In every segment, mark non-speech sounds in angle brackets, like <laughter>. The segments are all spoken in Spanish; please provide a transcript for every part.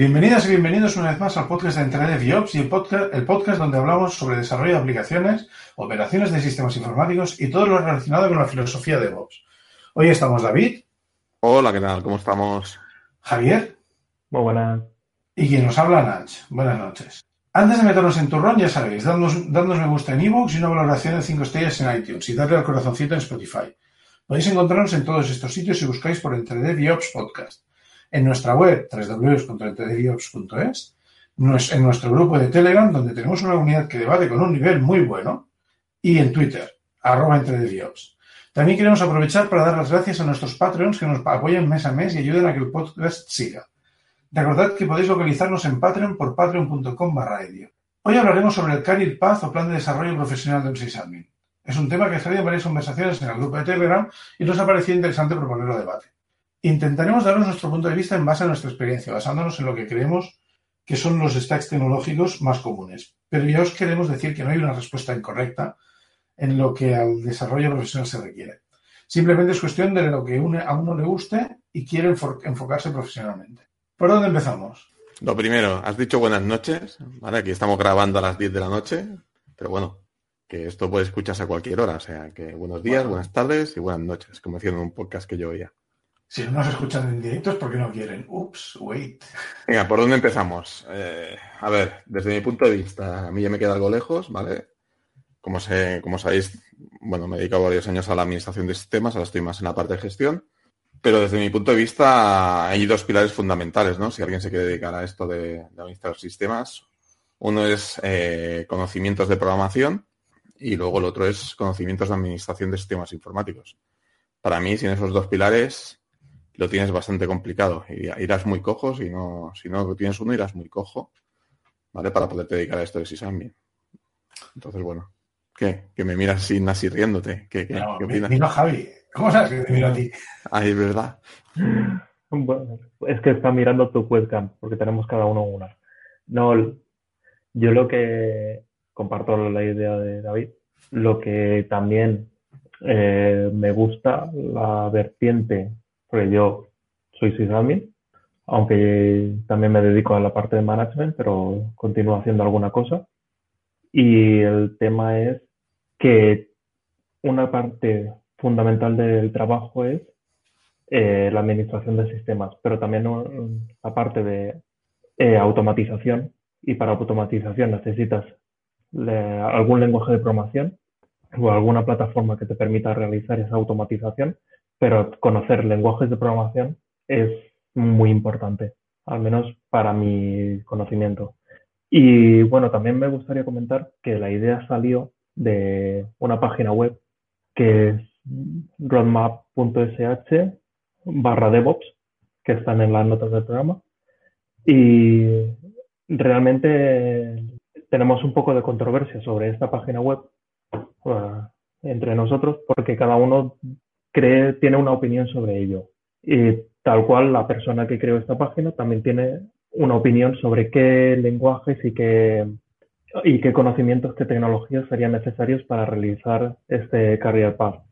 Bienvenidas y bienvenidos una vez más al podcast de Entre DevOps y el podcast, el podcast donde hablamos sobre desarrollo de aplicaciones, operaciones de sistemas informáticos y todo lo relacionado con la filosofía de DevOps. Hoy estamos David. Hola, ¿qué tal? ¿Cómo estamos? Javier. Muy buenas. Y quien nos habla, Nach. Buenas noches. Antes de meternos en turrón, ya sabéis, dadnos, me gusta en iVoox y una valoración de 5 estrellas en iTunes y darle al corazoncito en Spotify. Podéis encontrarnos en todos estos sitios si buscáis por Entre DevOps Podcast en nuestra web www.entredeviops.es, en nuestro grupo de Telegram, donde tenemos una unidad que debate con un nivel muy bueno, y en Twitter, arroba entredeviops. También queremos aprovechar para dar las gracias a nuestros Patreons que nos apoyan mes a mes y ayuden a que el podcast siga. Recordad que podéis localizarnos en Patreon por patreon.com barra Hoy hablaremos sobre el Career Path o Plan de Desarrollo Profesional de un sysadmin. Es un tema que ha salido en varias conversaciones en el grupo de Telegram y nos ha parecido interesante proponerlo a debate. Intentaremos daros nuestro punto de vista en base a nuestra experiencia, basándonos en lo que creemos que son los stacks tecnológicos más comunes. Pero ya os queremos decir que no hay una respuesta incorrecta en lo que al desarrollo profesional se requiere. Simplemente es cuestión de lo que a uno le guste y quiere enfocarse profesionalmente. ¿Por dónde empezamos? Lo primero, has dicho buenas noches, ¿vale? Aquí estamos grabando a las 10 de la noche, pero bueno, que esto puede escucharse a cualquier hora, o sea que buenos días, buenas tardes y buenas noches, como decía en un podcast que yo oía. Si no nos escuchan en directo es porque no quieren. Ups, wait. Venga, ¿por dónde empezamos? Eh, a ver, desde mi punto de vista, a mí ya me queda algo lejos, ¿vale? Como, sé, como sabéis, bueno, me he dedicado varios años a la administración de sistemas, ahora estoy más en la parte de gestión. Pero desde mi punto de vista hay dos pilares fundamentales, ¿no? Si alguien se quiere dedicar a esto de, administrar sistemas. Uno es eh, conocimientos de programación y luego el otro es conocimientos de administración de sistemas informáticos. Para mí, sin esos dos pilares, lo tienes bastante complicado. Irás muy cojo, si no, si no tienes uno, irás muy cojo, ¿vale? Para poderte dedicar a esto de Sisami. Entonces, bueno, ¿qué? Que me miras sin así riéndote. ¿Qué, qué, Mira Javi. ¿Cómo sabes que te miro a ti? Ay, verdad. Bueno, es que está mirando tu webcam, porque tenemos cada uno una. No, yo lo que comparto la idea de David, lo que también eh, me gusta, la vertiente porque yo soy sysadmin, aunque también me dedico a la parte de management, pero continúo haciendo alguna cosa. Y el tema es que una parte fundamental del trabajo es eh, la administración de sistemas, pero también la parte de eh, automatización. Y para automatización necesitas algún lenguaje de programación o alguna plataforma que te permita realizar esa automatización pero conocer lenguajes de programación es muy importante, al menos para mi conocimiento. Y bueno, también me gustaría comentar que la idea salió de una página web que es roadmap.sh barra DevOps, que están en las notas del programa. Y realmente tenemos un poco de controversia sobre esta página web uh, entre nosotros porque cada uno cree, tiene una opinión sobre ello. Y tal cual la persona que creó esta página también tiene una opinión sobre qué lenguajes y qué, y qué conocimientos, qué tecnologías serían necesarios para realizar este Career Path.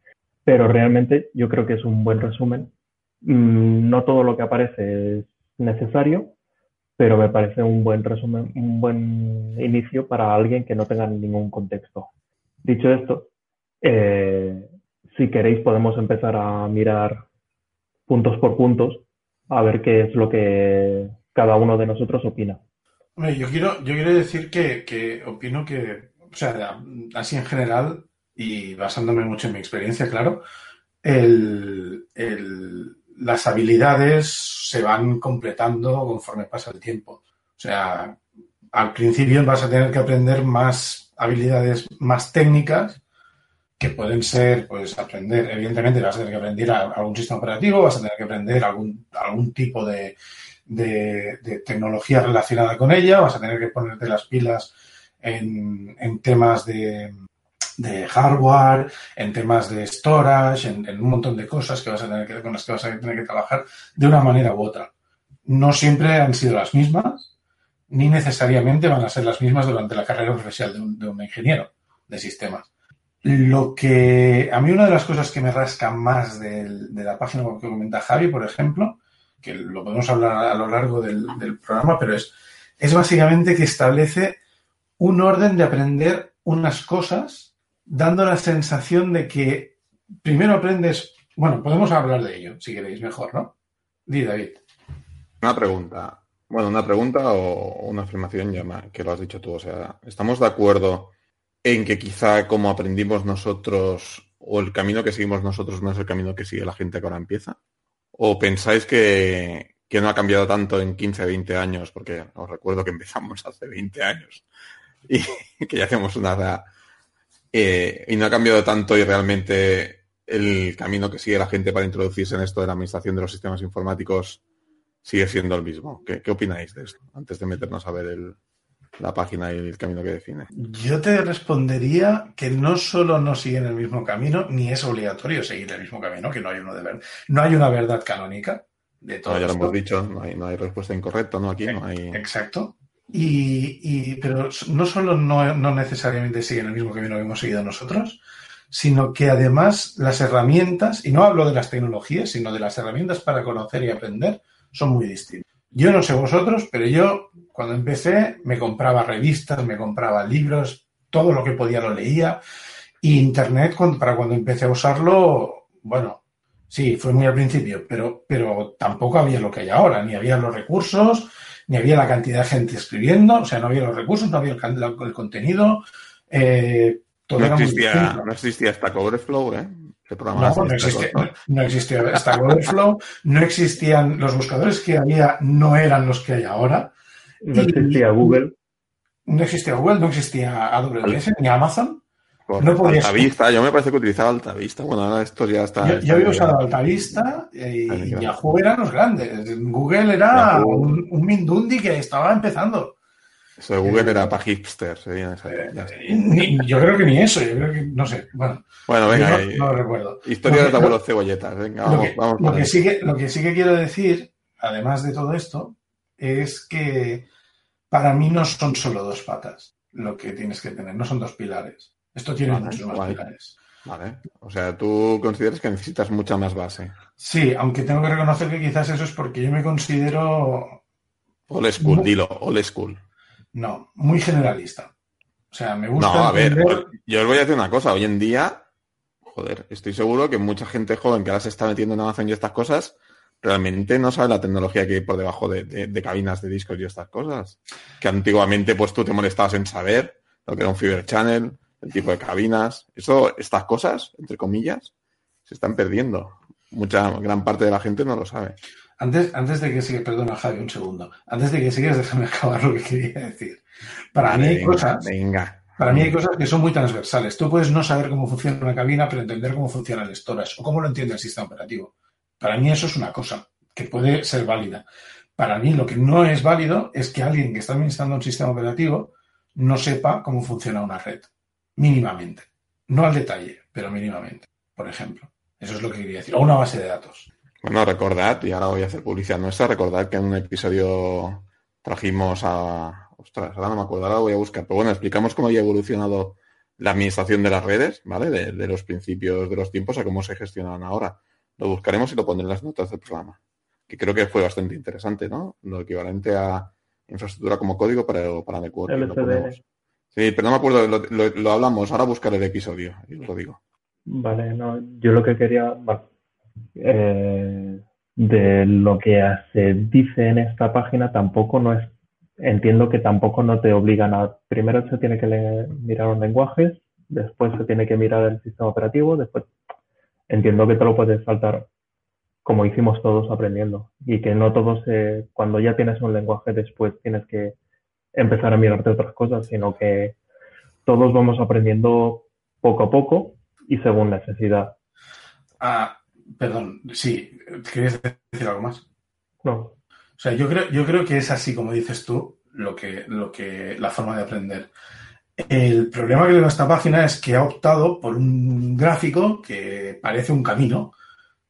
Pero realmente yo creo que es un buen resumen. Mm, no todo lo que aparece es necesario, pero me parece un buen resumen, un buen inicio para alguien que no tenga ningún contexto. Dicho esto, eh, si queréis podemos empezar a mirar puntos por puntos a ver qué es lo que cada uno de nosotros opina. yo quiero, yo quiero decir que, opino que, o sea, así en general, y basándome mucho en mi experiencia, claro, las habilidades se van completando conforme pasa el tiempo. O sea, al principio vas a tener que aprender más habilidades más técnicas que pueden ser, pues, aprender, evidentemente vas a tener que aprender algún sistema operativo, vas a tener que aprender algún, algún tipo de, de, tecnología relacionada con ella, vas a tener que ponerte las pilas en, en temas de, de hardware, en temas de storage, en, en, un montón de cosas que vas a tener que, con las que vas a tener que trabajar de una manera u otra. No siempre han sido las mismas, ni necesariamente van a ser las mismas durante la carrera profesional de un, de un ingeniero de sistemas. Lo que a mí una de las cosas que me rasca más de, la página que comenta Javi, por ejemplo, que lo podemos hablar a lo largo del, programa, pero es, es básicamente que establece un orden de aprender unas cosas, dando la sensación de que primero aprendes, bueno, podemos hablar de ello, si queréis, mejor, ¿no? Di, David. Una pregunta. Bueno, una pregunta o una afirmación ya que lo has dicho tú. O sea, ¿estamos de acuerdo en que quizá como aprendimos nosotros o el camino que seguimos nosotros no es el camino que sigue la gente que ahora empieza? ¿O pensáis que, que no ha cambiado tanto en 15, 20 años? Porque os recuerdo que empezamos hace 20 años y <laughs> que ya hacemos una edad eh, y no ha cambiado tanto y realmente el camino que sigue la gente para introducirse en esto de la administración de los sistemas informáticos sigue siendo el mismo. ¿Qué, qué opináis de esto? Antes de meternos a ver el, la página y el camino que define. Yo te respondería que no solo no siguen el mismo camino, ni es obligatorio seguir el mismo camino, que no hay uno de verdad. No hay una verdad canónica de todo. No, ya lo esto. hemos dicho, no hay, no hay respuesta incorrecta, ¿no? Aquí no hay. Exacto. Y, y- pero no solo no, no necesariamente siguen el mismo camino que hemos seguido nosotros, sino que además las herramientas, y no hablo de las tecnologías, sino de las herramientas para conocer y aprender, son muy distintas. Yo no sé vosotros, pero yo cuando empecé me compraba revistas, me compraba libros, todo lo que podía lo leía. Y Internet, cuando- para cuando empecé a usarlo, bueno, sí, fue muy al principio, pero, pero tampoco había lo que hay ahora, ni había los recursos, ni había la cantidad de gente escribiendo, o sea, no había los recursos, no había el, el contenido, eh, todo No existía, no existía Stack Overflow, ¿eh? El programa No, este, no existía, Overflow. no existía Stack Overflow, no existían los buscadores que había, no eran los que hay ahora, No Y- existía Google. no existía Google, no existía AWS ni Amazon. Por no podías- Altavista, yo me parece que utilizaba Altavista. Bueno, ahora esto ya está. Yo, está yo había usado Altavista y claro. Yahoo eran los grandes. Google era Yahoo. un, un Mindundi que estaba empezando. Eso de Google era para hipsters. ¿eh? Eh, ni- yo creo que ni eso, yo creo que, no sé, bueno, Bueno, venga, no, no lo recuerdo. historia de abuelos cebolletas. Venga, Lo vamos, que, vamos. lo que sí que, lo que sí que quiero decir, además de todo esto, es que para mí no son solo dos patas lo que tienes que tener, no son dos pilares. Esto tiene Vale, muchos más guay. pilares. Vale. O sea, tú consideras que necesitas mucha más base. Sí, aunque tengo que reconocer que quizás eso es porque yo me considero, Old school, dilo, old school. No, muy generalista. O sea, me gusta No, a ver, yo os voy a decir una cosa. Hoy en día, joder, estoy seguro que mucha gente joven que ahora se está metiendo en Amazon y estas cosas, realmente no sabe la tecnología que hay por debajo de, de- de cabinas de discos y estas cosas. Que antiguamente, pues tú te molestabas en saber lo que era un Fiber Channel, el tipo de cabinas. Eso, estas cosas, entre comillas, se están perdiendo. Mucha, gran parte de la gente no lo sabe. Antes, antes de que sigas, perdona Javi, un segundo. Antes de que sigas, déjame acabar lo que quería decir. Para mí hay cosas, Venga. para mí hay cosas que son muy transversales. Tú puedes no saber cómo funciona una cabina, pero entender cómo funciona el storage o cómo lo entiende el sistema operativo. Para mí eso es una cosa que puede ser válida. Para mí lo que no es válido es que alguien que está administrando un sistema operativo no sepa cómo funciona una red. Mínimamente. No al detalle, pero mínimamente. Por ejemplo. Eso es lo que quería decir. O una base de datos. Bueno, recordad, y ahora voy a hacer publicidad nuestra, recordad que en un episodio trajimos a... Ostras, ahora no me acuerdo, ahora voy a buscar. Pero bueno, explicamos cómo había evolucionado la administración de las redes, ¿vale? De, de los principios de los tiempos a cómo se gestionan ahora. Lo buscaremos y lo pondré en las notas del programa. Que creo que fue bastante interesante, ¿no? Lo equivalente a infraestructura como código para, para lo ponemos. Sí, pero no me acuerdo, lo, lo- lo hablamos, ahora buscaré el episodio y os lo digo. Vale, no, yo lo que quería, eh, de lo que se dice en esta página tampoco no es, entiendo que tampoco no te obligan a, primero se tiene que le- mirar los lenguajes, después se tiene que mirar el sistema operativo, después entiendo que te lo puedes saltar como hicimos todos aprendiendo y que no todos, eh, cuando ya tienes un lenguaje después tienes que empezar a mirarte otras cosas, sino que todos vamos aprendiendo poco a poco y según necesidad. Ah, perdón, sí. ¿Querías decir algo más? No, O sea, yo creo, yo creo que es así como dices tú, lo que, lo que, la forma de aprender. El problema que en esta página es que ha optado por un gráfico que parece un camino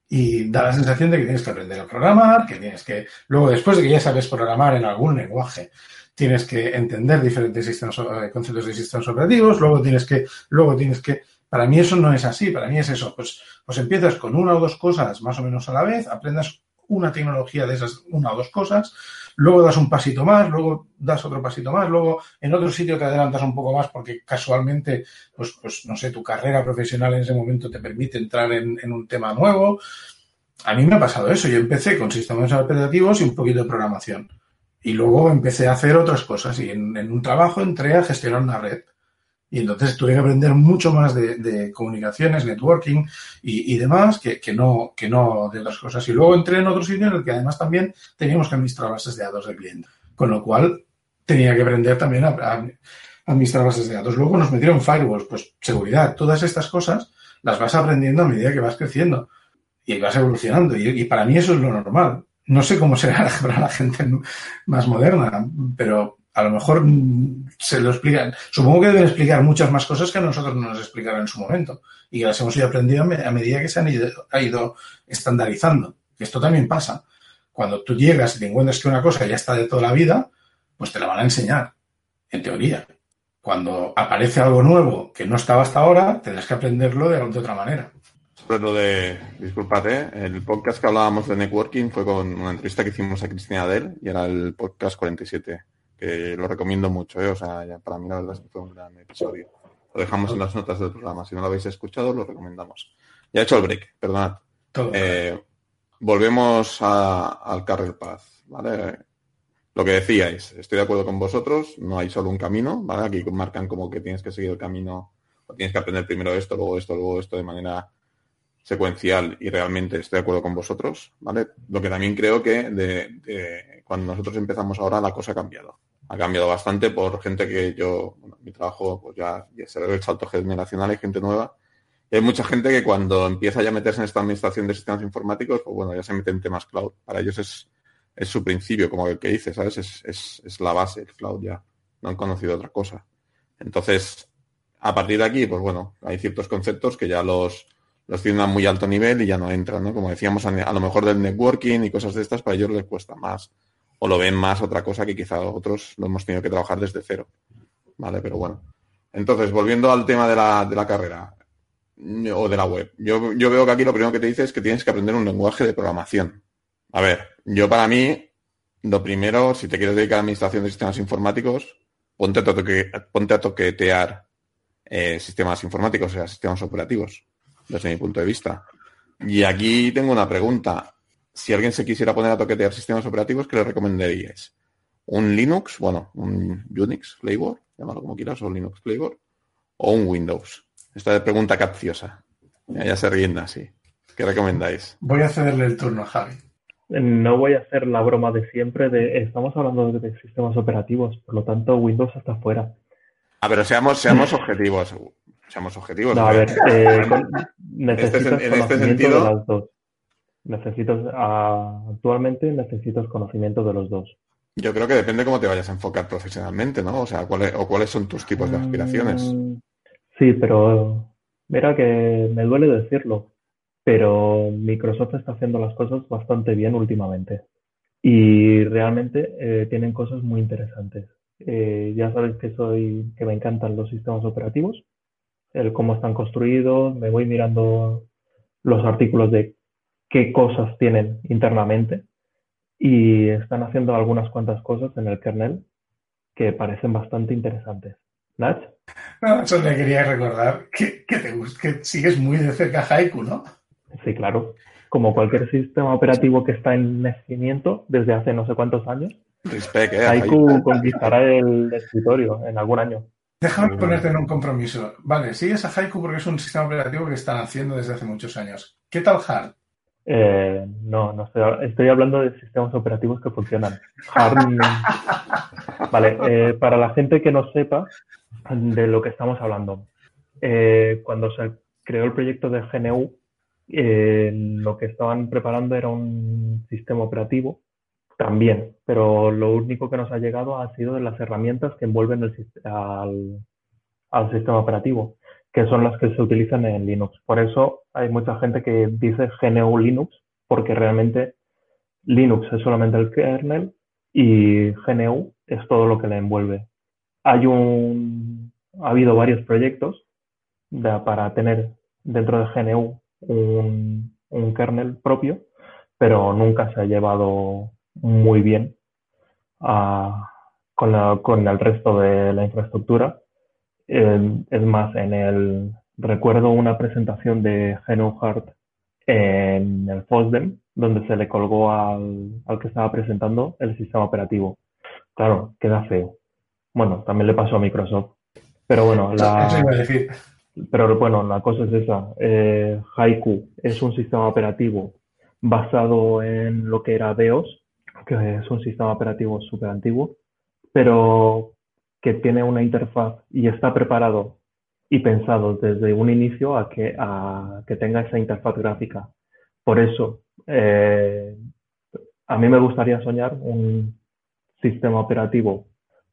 y da la sensación de que tienes que aprender a programar, que tienes que, luego después de que ya sabes programar en algún lenguaje, tienes que entender diferentes sistemas, eh, conceptos de sistemas operativos, luego tienes que, luego tienes que, para mí eso no es así, para mí es eso, pues, pues empiezas con una o dos cosas más o menos a la vez, aprendas una tecnología de esas, una o dos cosas, luego das un pasito más, luego das otro pasito más, luego en otro sitio te adelantas un poco más porque casualmente, pues, pues no sé, tu carrera profesional en ese momento te permite entrar en, un tema nuevo. A mí me ha pasado eso. Yo empecé con sistemas operativos y un poquito de programación. Y luego empecé a hacer otras cosas y en un trabajo entré a gestionar una red. Y entonces tuve que aprender mucho más de, de comunicaciones, networking y, demás que, no, que no de otras cosas. Y luego entré en otro sitio en el que además también teníamos que administrar bases de datos del cliente. Con lo cual tenía que aprender también a, a administrar bases de datos. Luego nos metieron firewalls, pues seguridad, todas estas cosas las vas aprendiendo a medida que vas creciendo y vas evolucionando. Y, y para mí eso es lo normal. No sé cómo será <laughs> para la gente más moderna, pero a lo mejor se lo explican. Supongo que deben explicar muchas más cosas que nosotros no nos explicaron en su momento y que las hemos ido aprendiendo a medida que se han ido, ha ido estandarizando. Esto también pasa. Cuando tú llegas y te encuentras que una cosa ya está de toda la vida, pues te la van a enseñar, en teoría. Cuando aparece algo nuevo que no estaba hasta ahora, tendrás que aprenderlo de, de otra manera. Sobre lo de, el podcast que hablábamos de networking fue con una entrevista que hicimos a Cristina Adel y era el podcast 47 que lo recomiendo mucho, ¿eh? o sea, ya para mí la verdad es que fue un gran episodio. Lo dejamos en las notas del programa, si no lo habéis escuchado, lo recomendamos. Ya he hecho el break, perdonad. Eh, volvemos a, al Carrel Path, ¿vale? Lo que decíais, estoy de acuerdo con vosotros, no hay solo un camino, ¿vale? Aquí marcan como que tienes que seguir el camino, o tienes que aprender primero esto, luego esto, luego esto de manera secuencial y realmente estoy de acuerdo con vosotros, ¿vale? Lo que también creo que de, de, cuando nosotros empezamos ahora la cosa ha cambiado ha cambiado bastante por gente que yo, bueno, mi trabajo, pues ya, ya se ve el salto generacional, hay gente nueva. Y hay mucha gente que cuando empieza ya a meterse en esta administración de sistemas informáticos, pues bueno, ya se mete en temas cloud. Para ellos es, es su principio, como el que dice, ¿sabes? Es, es, la base, el cloud ya. No han conocido otra cosa. Entonces, a partir de aquí, pues bueno, hay ciertos conceptos que ya los, los tienen a muy alto nivel y ya no entran, ¿no? Como decíamos, a lo mejor del networking y cosas de estas, para ellos les cuesta más o lo ven más otra cosa que quizá otros lo hemos tenido que trabajar desde cero. ¿Vale? Pero bueno. Entonces, volviendo al tema de la, de la carrera o de la web. Yo, yo veo que aquí lo primero que te dice es que tienes que aprender un lenguaje de programación. A ver, yo para mí, lo primero, si te quieres dedicar a administración de sistemas informáticos, ponte a, toque, ponte a toquetear eh, sistemas informáticos, o sea, sistemas operativos, desde mi punto de vista. Y aquí tengo una pregunta si alguien se quisiera poner a toquetear sistemas operativos, ¿qué le recomendaríais? ¿Un Linux? Bueno, un Unix Flavor, llámalo como quieras, o Linux Flavor, o un Windows. Esta es pregunta capciosa. Ya, ya se ríen así. ¿Qué recomendáis? Voy a cederle el turno a Javi. No voy a hacer la broma de siempre de estamos hablando de sistemas operativos, por lo tanto Windows está fuera. Ah, pero seamos, seamos objetivos. Seamos objetivos. No, a ver, eh, con, <laughs> necesitas en este, en este sentido, de las dos necesitas uh, actualmente necesitas conocimiento de los dos. Yo creo que depende cómo te vayas a enfocar profesionalmente, ¿no? O sea, ¿cuáles, o cuáles son tus tipos de aspiraciones. Sí, pero mira que me duele decirlo, pero Microsoft está haciendo las cosas bastante bien últimamente y realmente eh, tienen cosas muy interesantes. Eh, ya sabes que soy que me encantan los sistemas operativos, el cómo están construidos, me voy mirando los artículos de qué cosas tienen internamente y están haciendo algunas cuantas cosas en el kernel que parecen bastante interesantes. ¿Nach? No, solo le quería recordar que, que, te, que sigues muy de cerca Haiku, ¿no? Sí, claro. Como cualquier sistema operativo que está en nacimiento desde hace no sé cuántos años, Respect, eh, Haiku, conquistará el escritorio en algún año. Déjame ponerte en un compromiso. Vale, sigues a Haiku porque es un sistema operativo que están haciendo desde hace muchos años. ¿Qué tal Hard? Eh, no, no estoy, estoy, hablando de sistemas operativos que funcionan. <laughs> vale, eh, para la gente que no sepa de lo que estamos hablando, eh, cuando se creó el proyecto de GNU, eh, lo que estaban preparando era un sistema operativo también, pero lo único que nos ha llegado ha sido de las herramientas que envuelven el, al, al sistema operativo que son las que se utilizan en Linux. Por eso hay mucha gente que dice GNU Linux, porque realmente Linux es solamente el kernel y GNU es todo lo que le envuelve. Hay un, ha habido varios proyectos para tener dentro de GNU un, un, kernel propio, pero nunca se ha llevado muy bien a, con, con, el resto de la infraestructura. Eh, es más, en el recuerdo una presentación de Hart en el FOSDEM, donde se le colgó al, al que estaba presentando el sistema operativo. Claro, queda feo. Bueno, también le pasó a Microsoft. Pero bueno, <laughs> la, pero bueno, la cosa es esa. Eh, Haiku es un sistema operativo basado en lo que era BEOS, que es un sistema operativo súper antiguo, pero que tiene una interfaz y está preparado y pensado desde un inicio a que, a que tenga esa interfaz gráfica. Por eso, eh, a mí me gustaría soñar un sistema operativo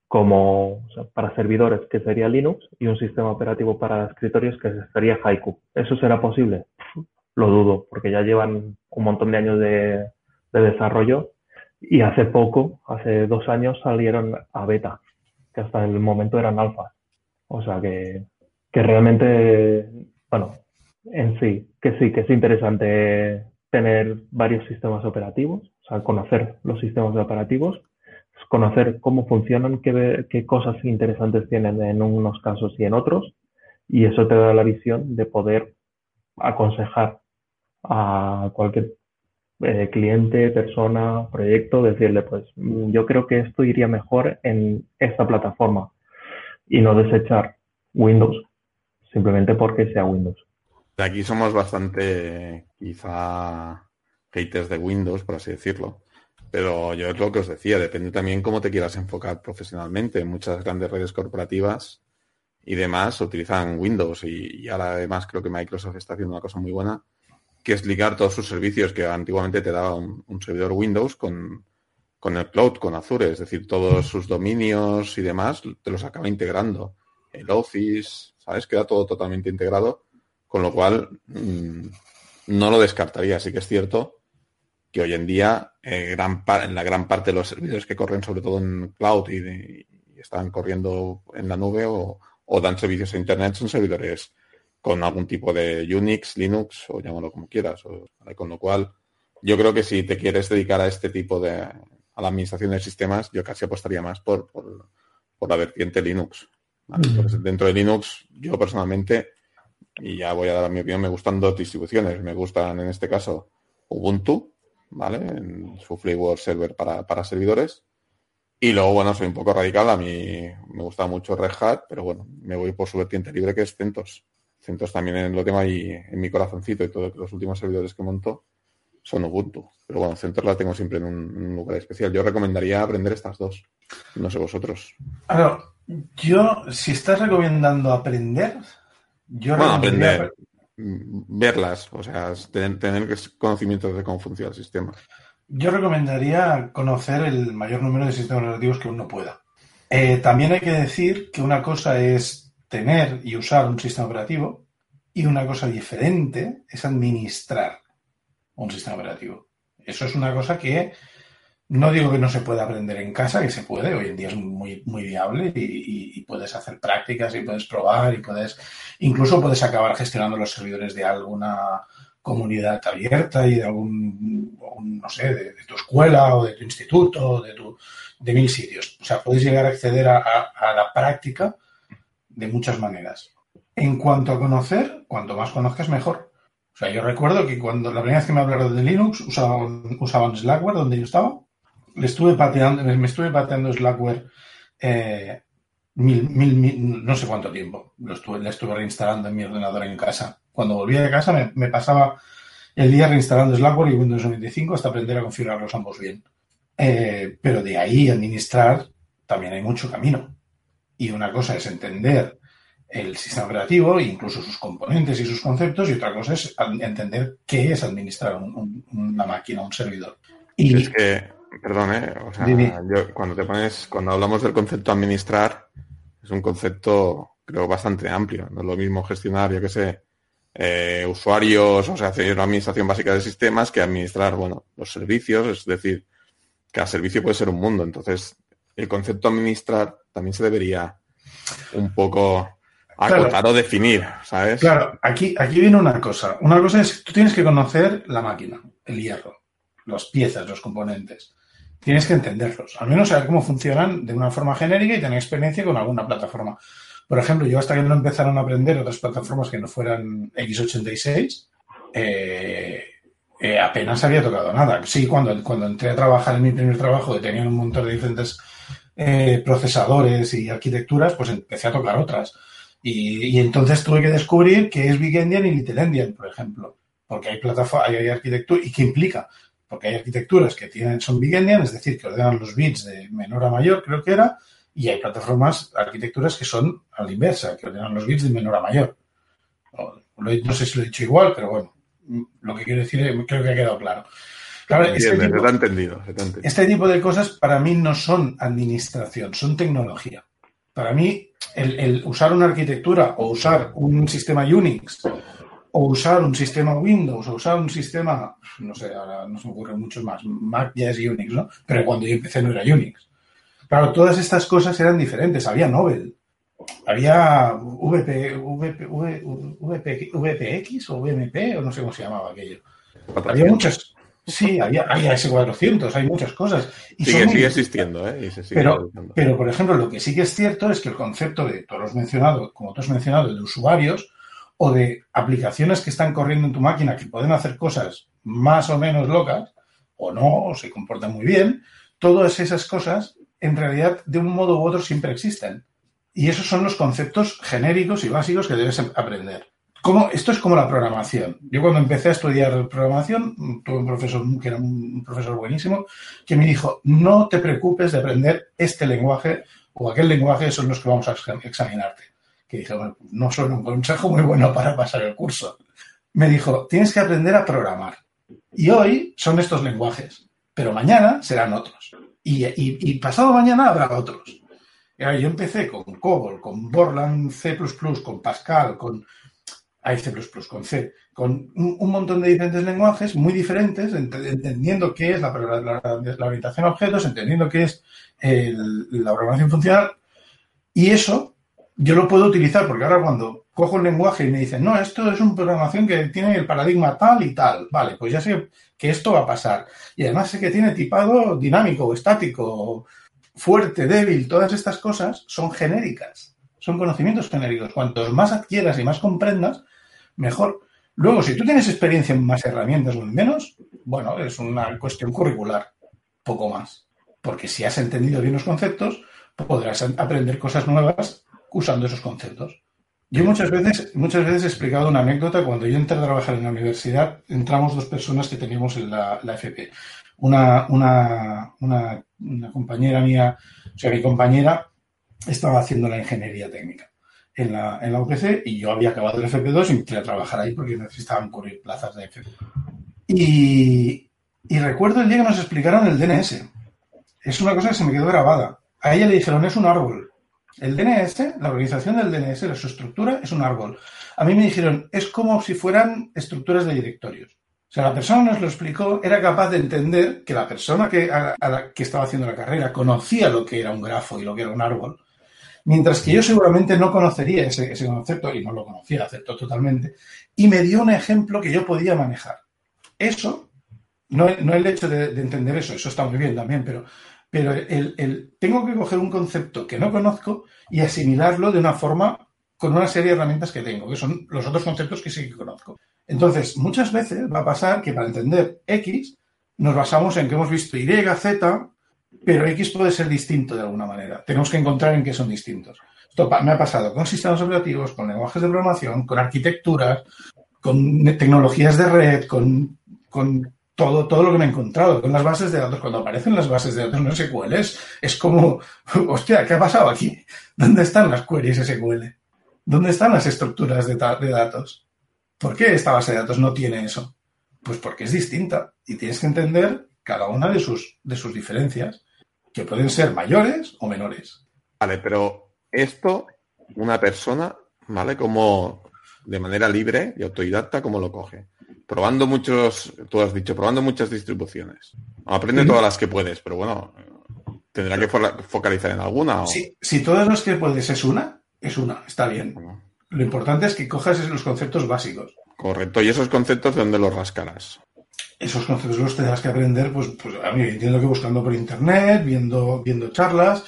como para servidores, que sería Linux, y un sistema operativo para escritorios, que sería Haiku. ¿Eso será posible? Lo dudo, porque ya llevan un montón de años de, de desarrollo y hace poco, hace dos años, salieron a beta, que hasta el momento eran alfa. O sea que, que realmente, bueno, en sí, que sí, que es interesante tener varios sistemas operativos, o sea, conocer los sistemas operativos conocer cómo funcionan, qué, qué cosas interesantes tienen en unos casos y en otros, y eso te da la visión de poder aconsejar a cualquier eh, cliente, persona, proyecto, decirle, pues mm, yo creo que esto iría mejor en esta plataforma y no desechar Windows simplemente porque sea Windows. Aquí somos bastante quizá haters de Windows, por así decirlo. Pero yo es lo que os decía, depende también cómo te quieras enfocar profesionalmente. Muchas grandes redes corporativas y demás utilizan Windows y, ahora además creo que Microsoft está haciendo una cosa muy buena, que es ligar todos sus servicios que antiguamente te daba un, servidor Windows con, con, el cloud, con Azure, es decir, todos sus dominios y demás te los acaba integrando. El Office, ¿sabes? Queda todo totalmente integrado, con lo cual mm, no lo descartaría, sí que es cierto que hoy en día eh, en la gran parte de los servidores que corren sobre todo en cloud y, están corriendo en la nube o, dan servicios a internet son servidores con algún tipo de Unix, Linux o llámalo como quieras. con lo cual, yo creo que si te quieres dedicar a este tipo de a la administración de sistemas, yo casi apostaría más por, por, la vertiente Linux. Dentro de Linux, yo personalmente, y ya voy a dar mi opinión, me gustan dos distribuciones. Me gustan en este caso Ubuntu, ¿vale? En su Flavor Server para, servidores. Y luego, bueno, soy un poco radical. A mí me gusta mucho Red Hat, pero bueno, me voy por su vertiente libre que es CentOS. CentOS también lo tengo ahí en mi corazoncito y todos los últimos servidores que monto son Ubuntu. Pero bueno, CentOS la tengo siempre en un, lugar especial. Yo recomendaría aprender estas dos. No sé vosotros. Ahora, yo, si estás recomendando aprender, yo bueno, aprender verlas, o sea, tener, tener conocimientos de cómo funciona el sistema. Yo recomendaría conocer el mayor número de sistemas operativos que uno pueda. Eh, también hay que decir que una cosa es tener y usar un sistema operativo y una cosa diferente es administrar un sistema operativo. Eso es una cosa que no digo que no se pueda aprender en casa, que se puede, hoy en día es muy, muy viable y, puedes hacer prácticas y puedes probar y puedes, incluso puedes acabar gestionando los servidores de alguna comunidad abierta y de algún, no sé, de, tu escuela o de tu instituto, de, tu, de mil sitios. O sea, puedes llegar a acceder a, la práctica de muchas maneras. En cuanto a conocer, cuanto más conozcas, mejor. O sea, yo recuerdo que cuando la primera vez que me hablaron de Linux usaban, usaban Slackware donde yo estaba le estuve pateando, me estuve pateando Slackware eh, mil, mil, no sé cuánto tiempo. Lo estuve, le estuve reinstalando en mi ordenador en casa. Cuando volvía de casa me, pasaba el día reinstalando Slackware y Windows 95 hasta aprender a configurarlos ambos bien. Eh, pero de ahí administrar también hay mucho camino. Y una cosa es entender el sistema operativo, incluso sus componentes y sus conceptos, y otra cosa es entender qué es administrar una máquina, un servidor. Y es que Perdón, ¿eh? O sea, yo, cuando te pones, cuando hablamos del concepto administrar, es un concepto, creo, bastante amplio. No es lo mismo gestionar, yo qué sé, eh, usuarios, o sea, hacer una administración básica de sistemas que administrar, bueno, los servicios, es decir, cada servicio puede ser un mundo. Entonces, el concepto administrar también se debería un poco acotar o definir, ¿sabes? Claro, aquí, aquí viene una cosa. Una cosa es, tú tienes que conocer la máquina, el hierro las piezas, los componentes. Tienes que entenderlos, al menos saber cómo funcionan de una forma genérica y tener experiencia con alguna plataforma. Por ejemplo, yo hasta que no empezaron a aprender otras plataformas que no fueran x86, eh, eh, apenas había tocado nada. Sí, cuando, cuando entré a trabajar en mi primer trabajo, que tenían un montón de diferentes eh, procesadores y arquitecturas, pues empecé a tocar otras. Y, y, entonces tuve que descubrir qué es Big Endian y Little Endian, por ejemplo. Porque hay plataformas, hay, hay arquitectura, y qué implica. Porque hay arquitecturas que tienen, son Big Endian, es decir, que ordenan los bits de menor a mayor, creo que era, y hay plataformas, arquitecturas que son a la inversa, que ordenan los bits de menor a mayor. No sé si lo he dicho igual, pero bueno, lo que quiero decir creo que ha quedado claro. Claro, este, tipo, se entendido, se entendido. este tipo de cosas para mí no son administración, son tecnología. Para mí, el, el, usar una arquitectura o usar un sistema Unix o usar un sistema Windows o usar un sistema, no sé, ahora no se me ocurren muchos más, Mac ya es Unix, ¿no? Pero cuando yo empecé no era Unix. Claro, todas estas cosas eran diferentes. Había Nobel, había VP, VP, VP, VPX o VMP o no sé cómo se llamaba aquello. Había muchas, Sí, había, había S400, hay muchas cosas. Y sigue, sigue existiendo, ¿eh? Sigue pero, pero, por ejemplo, lo que sí que es cierto es que el concepto de, todos los mencionados, como tú has mencionado, de usuarios o de aplicaciones que están corriendo en tu máquina que pueden hacer cosas más o menos locas, o no, o se comportan muy bien, todas esas cosas, en realidad, de un modo u otro, siempre existen. Y esos son los conceptos genéricos y básicos que debes aprender. Esto es como la programación. Yo cuando empecé a estudiar programación, tuve un profesor que era un profesor buenísimo, que me dijo, no te preocupes de aprender este lenguaje o aquel lenguaje, son los que vamos a examinarte. Que dije, no son un consejo muy bueno para pasar el curso. Me dijo, tienes que aprender a programar. Y hoy son estos lenguajes, pero mañana serán otros. Y, y, y pasado mañana habrá otros. Yo empecé con COBOL, con Borland C++, con Pascal, con hay C++ con C, con un, un, montón de diferentes lenguajes muy diferentes, ent entendiendo qué es la, la, la, orientación a objetos, entendiendo qué es la programación funcional. Y eso yo lo puedo utilizar, porque ahora cuando cojo el lenguaje y me dicen, no, esto es una programación que tiene el paradigma tal y tal, vale, pues ya sé que esto va a pasar. Y además sé que tiene tipado dinámico, estático, fuerte, débil, todas estas cosas son genéricas, son conocimientos genéricos. Cuantos más adquieras y más comprendas, mejor. Luego, si tú tienes experiencia en más herramientas o en menos, bueno, es una cuestión curricular, poco más. Porque si has entendido bien los conceptos, podrás aprender cosas nuevas usando esos conceptos. Yo muchas veces, muchas veces he explicado una anécdota. Cuando yo entré a trabajar en la universidad, entramos dos personas que teníamos en la, FP. Una, una, una, una compañera mía, o sea, mi compañera estaba haciendo la ingeniería técnica en la, en la UPC y yo había acabado el FP2 y entré a trabajar ahí porque necesitaban cubrir plazas de FP. Y, y recuerdo el día que nos explicaron el DNS. Es una cosa que se me quedó grabada. A ella le dijeron, es un árbol. El DNS, la organización del DNS, su estructura, es un árbol. A mí me dijeron, es como si fueran estructuras de directorios. O sea, la persona nos lo explicó, era capaz de entender que la persona que, a, a la que estaba haciendo la carrera conocía lo que era un grafo y lo que era un árbol, Mientras que yo seguramente no conocería ese, concepto, y no lo conocía, acepto totalmente, y me dio un ejemplo que yo podía manejar. Eso, no, el hecho de, de, entender eso, eso está muy bien también, pero, tengo que coger un concepto que no conozco y asimilarlo de una forma con una serie de herramientas que tengo, que son los otros conceptos que sí que conozco. Entonces, muchas veces va a pasar que para entender X nos basamos en que hemos visto Y, Z, pero X puede ser distinto de alguna manera. Tenemos que encontrar en qué son distintos. Esto me ha pasado con sistemas operativos, con lenguajes de programación, con arquitecturas, con tecnologías de red, con, todo, todo lo que me he encontrado, con las bases de datos. Cuando aparecen las bases de datos no SQL, es, es como, <laughs> hostia, ¿qué ha pasado aquí? ¿Dónde están las queries SQL? ¿Dónde están las estructuras de, de datos? ¿Por qué esta base de datos no tiene eso? Pues porque es distinta y tienes que entender cada una de sus, de sus diferencias que pueden ser mayores o menores. Vale, pero esto, una persona, ¿vale? Como de manera libre y autodidacta, ¿cómo lo coge? Probando muchos, tú has dicho, probando muchas distribuciones. Aprende ¿Sí? todas las que puedes, pero bueno, tendrá que focalizar en alguna. O... Si, si todas las que puedes es una, es una, está bien. Bueno. Lo importante es que cojas los conceptos básicos. Correcto, y esos conceptos, ¿de dónde los rascarás? Esos conceptos los tendrás que aprender, pues, pues a mí entiendo que buscando por internet, viendo, viendo charlas,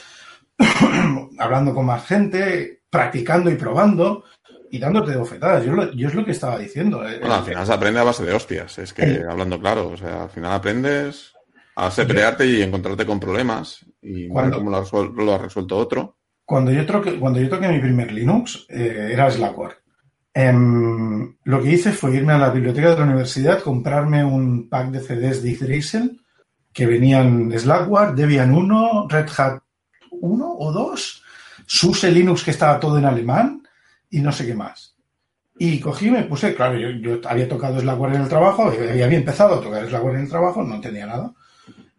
<coughs> hablando con más gente, practicando y probando y dándote bofetadas. Yo, lo- yo es lo que estaba diciendo. eh. Bueno, al final se aprende a base de hostias, es que Eh. hablando claro, o sea, al final aprendes a pelearte y encontrarte con problemas y Cuando- cómo lo ha, resuel- lo ha resuelto otro. Cuando yo, troque- cuando yo toqué mi primer Linux, eh, era Slackware. Em, lo que hice fue irme a la biblioteca de la universidad, comprarme un pack de CDs de Yggdrasil que venían Slackware, Debian 1, Red Hat 1 o 2, SUSE Linux que estaba todo en alemán y no sé qué más. Y cogí me puse, claro, yo, yo había tocado Slackware en el trabajo, había había empezado a tocar Slackware en el trabajo, no entendía nada,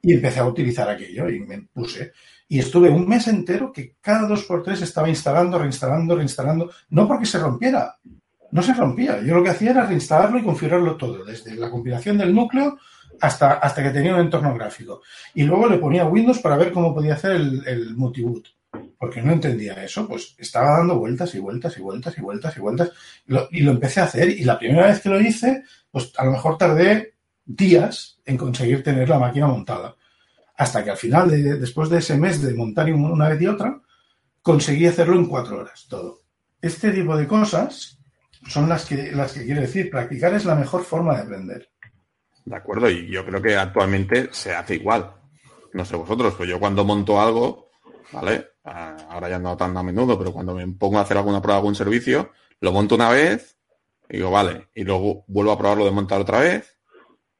y empecé a utilizar aquello y me puse. Y estuve un mes entero que cada dos por tres estaba instalando, reinstalando, reinstalando, no porque se rompiera, no se rompía. Yo lo que hacía era reinstalarlo y configurarlo todo, desde la compilación del núcleo hasta, hasta que tenía un entorno gráfico. Y luego le ponía Windows para ver cómo podía hacer el, multiboot. Porque no entendía eso, pues estaba dando vueltas y vueltas y vueltas y vueltas y vueltas. Y lo, y lo empecé a hacer. Y la primera vez que lo hice, pues a lo mejor tardé días en conseguir tener la máquina montada. Hasta que al final, de- después de ese mes de montar una vez y otra, conseguí hacerlo en cuatro horas todo. Este tipo de cosas son las que, las que quiero decir. Practicar es la mejor forma de aprender. De acuerdo, y yo creo que actualmente se hace igual. No sé vosotros, pues yo cuando monto algo, ¿vale? Ah, Ahora ya no tan a menudo, pero cuando me pongo a hacer alguna prueba de algún servicio, lo monto una vez, y digo, vale, y luego vuelvo a probarlo de montar otra vez,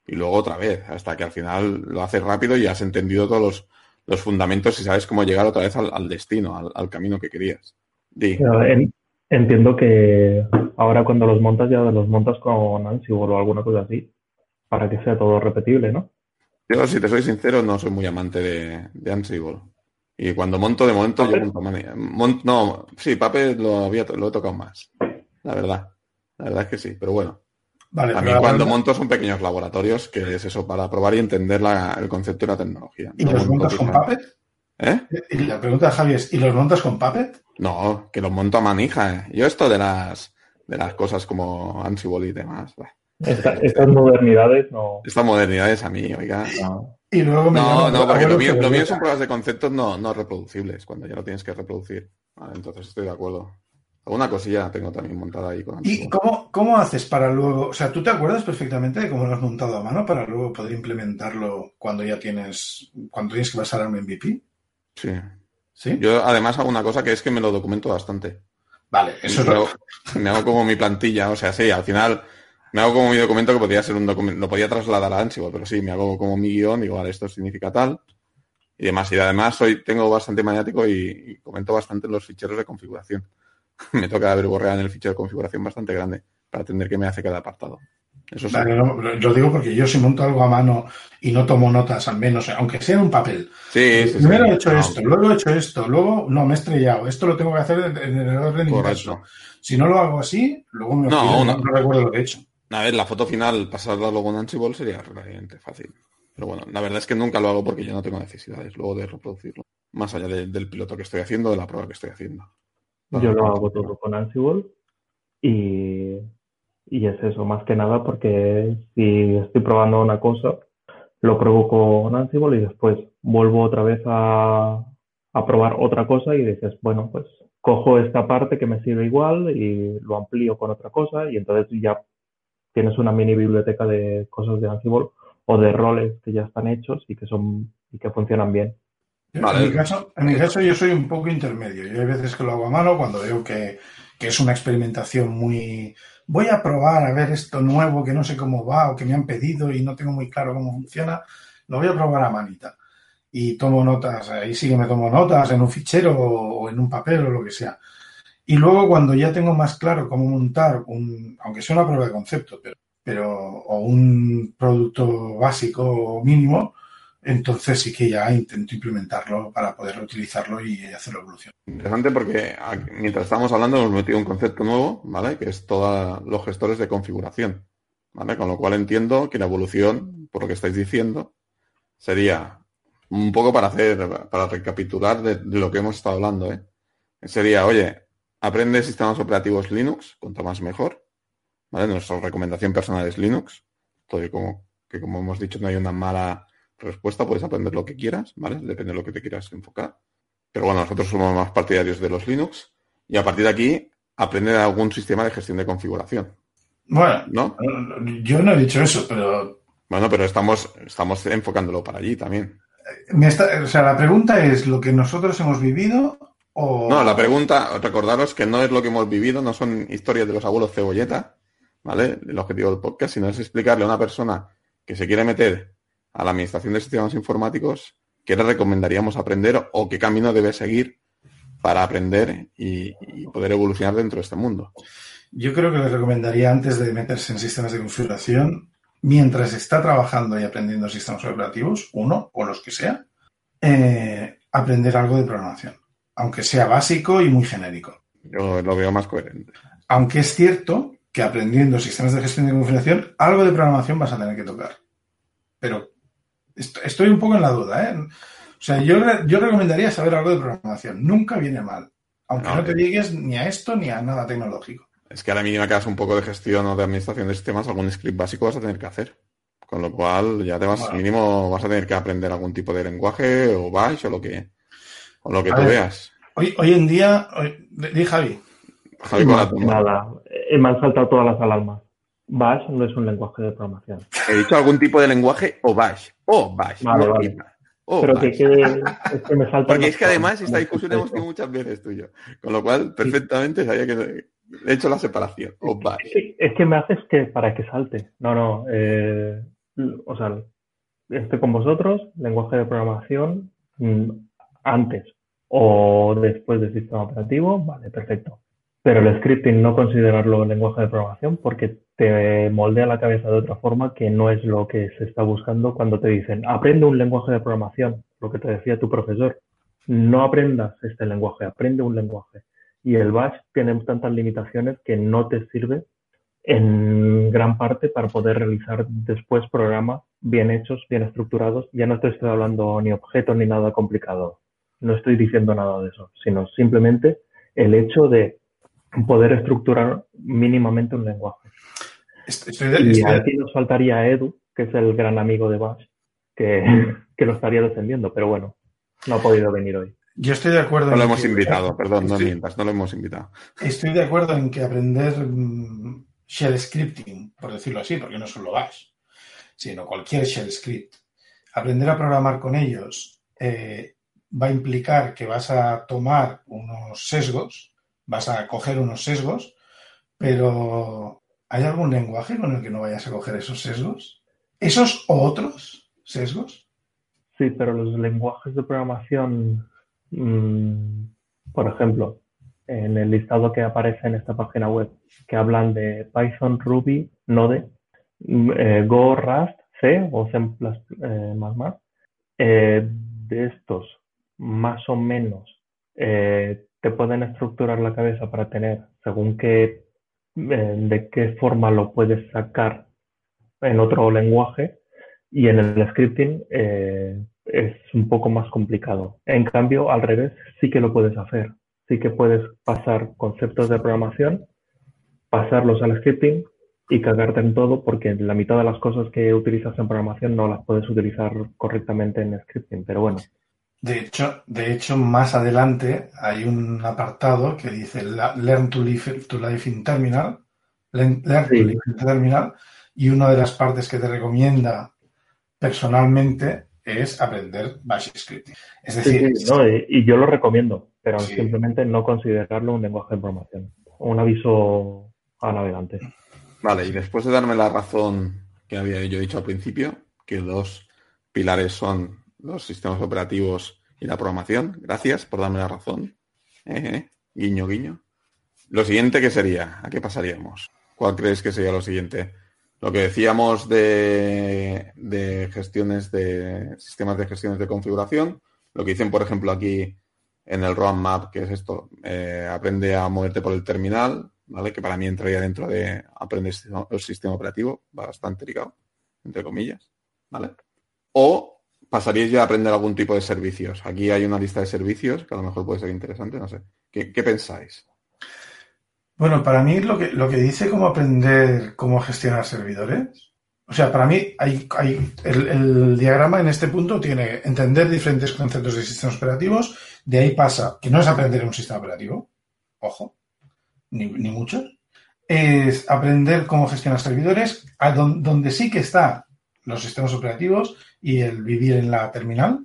y luego otra vez, hasta que al final lo haces rápido y has entendido todos los, los fundamentos y sabes cómo llegar otra vez al, al destino, al, al camino que querías. Di. Pero en- entiendo que ahora cuando los montas ya los montas con Ansible o alguna cosa así, para que sea todo repetible, ¿no? Yo, si te soy sincero, no soy muy amante de, de Ansible. Y cuando monto, de momento, yo monto mani- mon- no, sí, Puppet lo, había, lo he tocado más. La verdad. La verdad es que sí, pero bueno. Vale, A mí cuando monto son pequeños laboratorios, que es eso, para probar y entender la- el concepto de la tecnología. ¿Y No los montas con Puppet? ¿Eh? Y la pregunta de Javi es, ¿y los montas con Puppet? No, que los monto a manija. ¿eh? Yo esto de las de las cosas como Ansible y demás. Esta- estas modernidades no. Esta modernidad es a mí, oiga. no. Y luego me No, no, porque lo mío, lo mío son pruebas de conceptos no, no reproducibles, cuando ya lo tienes que reproducir. Vale, entonces estoy de acuerdo. Alguna cosilla tengo también montada ahí con ¿Y Ansible. cómo, cómo haces para luego, o sea, tú te acuerdas perfectamente de cómo lo has montado a mano para luego poder implementarlo cuando ya tienes, cuando tienes que pasar a un MVP? Sí. ¿Sí? Yo además hago una cosa que es que me lo documento bastante. Vale, eso es lo hago, me hago como mi plantilla, o sea, sí, al final me hago como mi documento que podría ser un documento, lo podía trasladar a Ansible, pero sí, me hago como mi guion, digo, vale, esto significa tal y demás. Y además soy, tengo bastante maniático y, y comento bastante en los ficheros de configuración. <laughs> me toca ver borrar en el fichero de configuración bastante grande para entender qué me hace cada apartado. Eso sí. Vale, no, lo digo porque yo si monto algo a mano y no tomo notas, al menos, aunque sea en un papel. Sí, sí, sí. Primero he hecho No, esto, luego he hecho esto, luluego no, me he estrellado. Esto lo tengo que hacer en, el orden inverso. Correcto. Si no lo hago así, luego me No, una- recuerdo lo que he hecho. A ver, la foto final, pasarla luego en Ansible sería relativamente fácil. Pero bueno, la verdad es que nunca lo hago porque yo no tengo necesidades luego de reproducirlo. Más allá de- del piloto que estoy haciendo, de la prueba que estoy haciendo. Yo lo hago todo con Ansible y, y es eso, más que nada porque si estoy probando una cosa, lo pruebo con Ansible y después vuelvo otra vez a, a probar otra cosa y dices, bueno, pues cojo esta parte que me sirve igual y lo amplío con otra cosa y entonces ya tienes una mini biblioteca de cosas de Ansible o de roles que ya están hechos y que son y que funcionan bien. Vale. En, mi caso, en mi caso yo soy un poco intermedio. Yo hay veces que lo hago a mano cuando veo que, que es una experimentación muy... Voy a probar a ver esto nuevo que no sé cómo va o que me han pedido y no tengo muy claro cómo funciona. Lo voy a probar a manita. Y tomo notas, ahí sí que me tomo notas en un fichero o en un papel o lo que sea. Y luego cuando ya tengo más claro cómo montar un, aunque sea una prueba de concepto, pero, pero o un producto básico mínimo, entonces sí que ya intento implementarlo para poder reutilizarlo y hacerlo evolucionar. Interesante porque mientras estamos hablando hemos metido un concepto nuevo, ¿vale? Que es todos los gestores de configuración, ¿vale? Con lo cual entiendo que la evolución, por lo que estáis diciendo, sería un poco para hacer, para recapitular de, de lo que hemos estado hablando, ¿eh? Sería, oye, aprende sistemas operativos Linux, cuanto más mejor, ¿vale? Nuestra recomendación personal es Linux, todo como que como hemos dicho no hay una mala respuesta, puedes aprender lo que quieras, ¿vale? Depende de lo que te quieras enfocar. Pero bueno, nosotros somos más partidarios de los Linux y a partir de aquí aprender algún sistema de gestión de configuración. Bueno, ¿No? yo no he dicho eso, pero Bueno, pero estamos, estamos enfocándolo para allí también. me está- o sea, la pregunta es lo que nosotros hemos vivido o... No, la pregunta, recordaros que no es lo que hemos vivido, no son historias de los abuelos cebolleta, ¿vale? El objetivo del podcast, sino es explicarle a una persona que se quiere meter a la administración de sistemas informáticos qué le recomendaríamos aprender o qué camino debe seguir para aprender y, y poder evolucionar dentro de este mundo. Yo creo que le recomendaría antes de meterse en sistemas de configuración, mientras está trabajando y aprendiendo sistemas operativos, uno o los que sea, eh, aprender algo de programación, aunque sea básico y muy genérico. Yo lo veo más coherente. Aunque es cierto que aprendiendo sistemas de gestión de configuración, algo de programación vas a tener que tocar. Pero estoy un poco en la duda, ¿eh? O sea, yo, re- yo recomendaría saber algo de programación. Nunca viene mal. Aunque No, no te llegues ni a esto ni a nada tecnológico. Es que a la mínima que hagas un poco de gestión o de administración de sistemas, algún script básico vas a tener que hacer. Con lo cual, ya te vas, Bueno. mínimo vas a tener que aprender algún tipo de lenguaje o bash o lo que, o lo que A tú ver. veas. Hoy, hoy en día, hoy, di Javi, Javi, con la No, tumba. nada, me han saltado todas las alarmas. Bash no es un lenguaje de programación. He dicho algún tipo de lenguaje o bash. O bash. Vale, no vale. O Pero bash. que quede, es que me saltan Porque es que además esta discusión hemos tenido muchas veces tú y yo. Con lo cual, perfectamente sabía que he hecho la separación. O bash. Es que, es que me haces que para que salte. No, no. eh, o sea, estoy con vosotros, lenguaje de programación mm, antes o después del sistema operativo, vale, perfecto. Pero el scripting no considerarlo lenguaje de programación porque te moldea la cabeza de otra forma que no es lo que se está buscando cuando te dicen aprende un lenguaje de programación, lo que te decía tu profesor. No aprendas este lenguaje, aprende un lenguaje. Y el bash tiene tantas limitaciones que no te sirve en gran parte para poder realizar después programas bien hechos, bien estructurados. Ya no te estoy hablando ni objetos ni nada complicado. No estoy diciendo nada de eso, sino simplemente el hecho de poder estructurar mínimamente un lenguaje. estoy Y aquí nos faltaría Edu, que es el gran amigo de Bash, que, <laughs> que lo estaría defendiendo, pero bueno, no ha podido venir hoy. yo estoy de acuerdo No lo en hemos que- invitado, perdón, no Estoy- mientas, no lo hemos invitado. Estoy de acuerdo en que aprender mm, shell scripting, por decirlo así, porque no solo Bash, sino cualquier shell script, aprender a programar con ellos eh, va a implicar que vas a tomar unos sesgos, vas a coger unos sesgos, pero ¿hay algún lenguaje con el que no vayas a coger esos sesgos? ¿Esos otros sesgos? Sí, pero los lenguajes de programación, mm, por ejemplo, en el listado que aparece en esta página web, que hablan de Python, Ruby, Node, mm, eh, Go, Rust, C o C++, más, eh, de estos, más o menos, eh, te pueden estructurar la cabeza para tener, según qué, eh, de qué forma lo puedes sacar en otro lenguaje, y en el scripting eh, es un poco más complicado. En cambio, al revés, sí que lo puedes hacer. Sí que puedes pasar conceptos de programación, pasarlos al scripting y cagarte en todo porque la mitad de las cosas que utilizas en programación no las puedes utilizar correctamente en scripting. Pero bueno, De hecho, de hecho, más adelante hay un apartado que dice Learn to live, to live in Terminal, Learn, learn to live in Terminal, y una de las partes que te recomienda personalmente es aprender Bash Scripting. Es decir, sí, no, y, y yo lo recomiendo, pero Sí. simplemente no considerarlo un lenguaje de programación. Un aviso a navegantes. Vale, y después de darme la razón que había yo dicho al principio, que los pilares son los sistemas operativos y la programación, gracias por darme la razón. Eh, eh, Guiño, guiño. Lo siguiente, ¿qué sería? ¿A qué pasaríamos? ¿Cuál crees que sería lo siguiente? Lo que decíamos de, de gestiones de sistemas de gestiones de configuración, lo que dicen, por ejemplo, aquí en el roadmap, que es esto, eh, aprende a moverte por el terminal, ¿vale? Que para mí entraría dentro de sistema- el sistema operativo, bastante ligado, entre comillas, ¿vale? O pasaríais ya a aprender algún tipo de servicios. Aquí hay una lista de servicios que a lo mejor puede ser interesante, no sé. ¿Qué, pensáis? bueno, para mí lo que, lo que dice cómo aprender cómo gestionar servidores, O sea, para mí hay, el, diagrama en este punto tiene entender diferentes conceptos de sistemas operativos, de ahí pasa, que no es aprender un sistema operativo, ojo, ni, ni mucho, es aprender cómo gestionar servidores, a don, donde sí que está los sistemas operativos y el vivir en la terminal.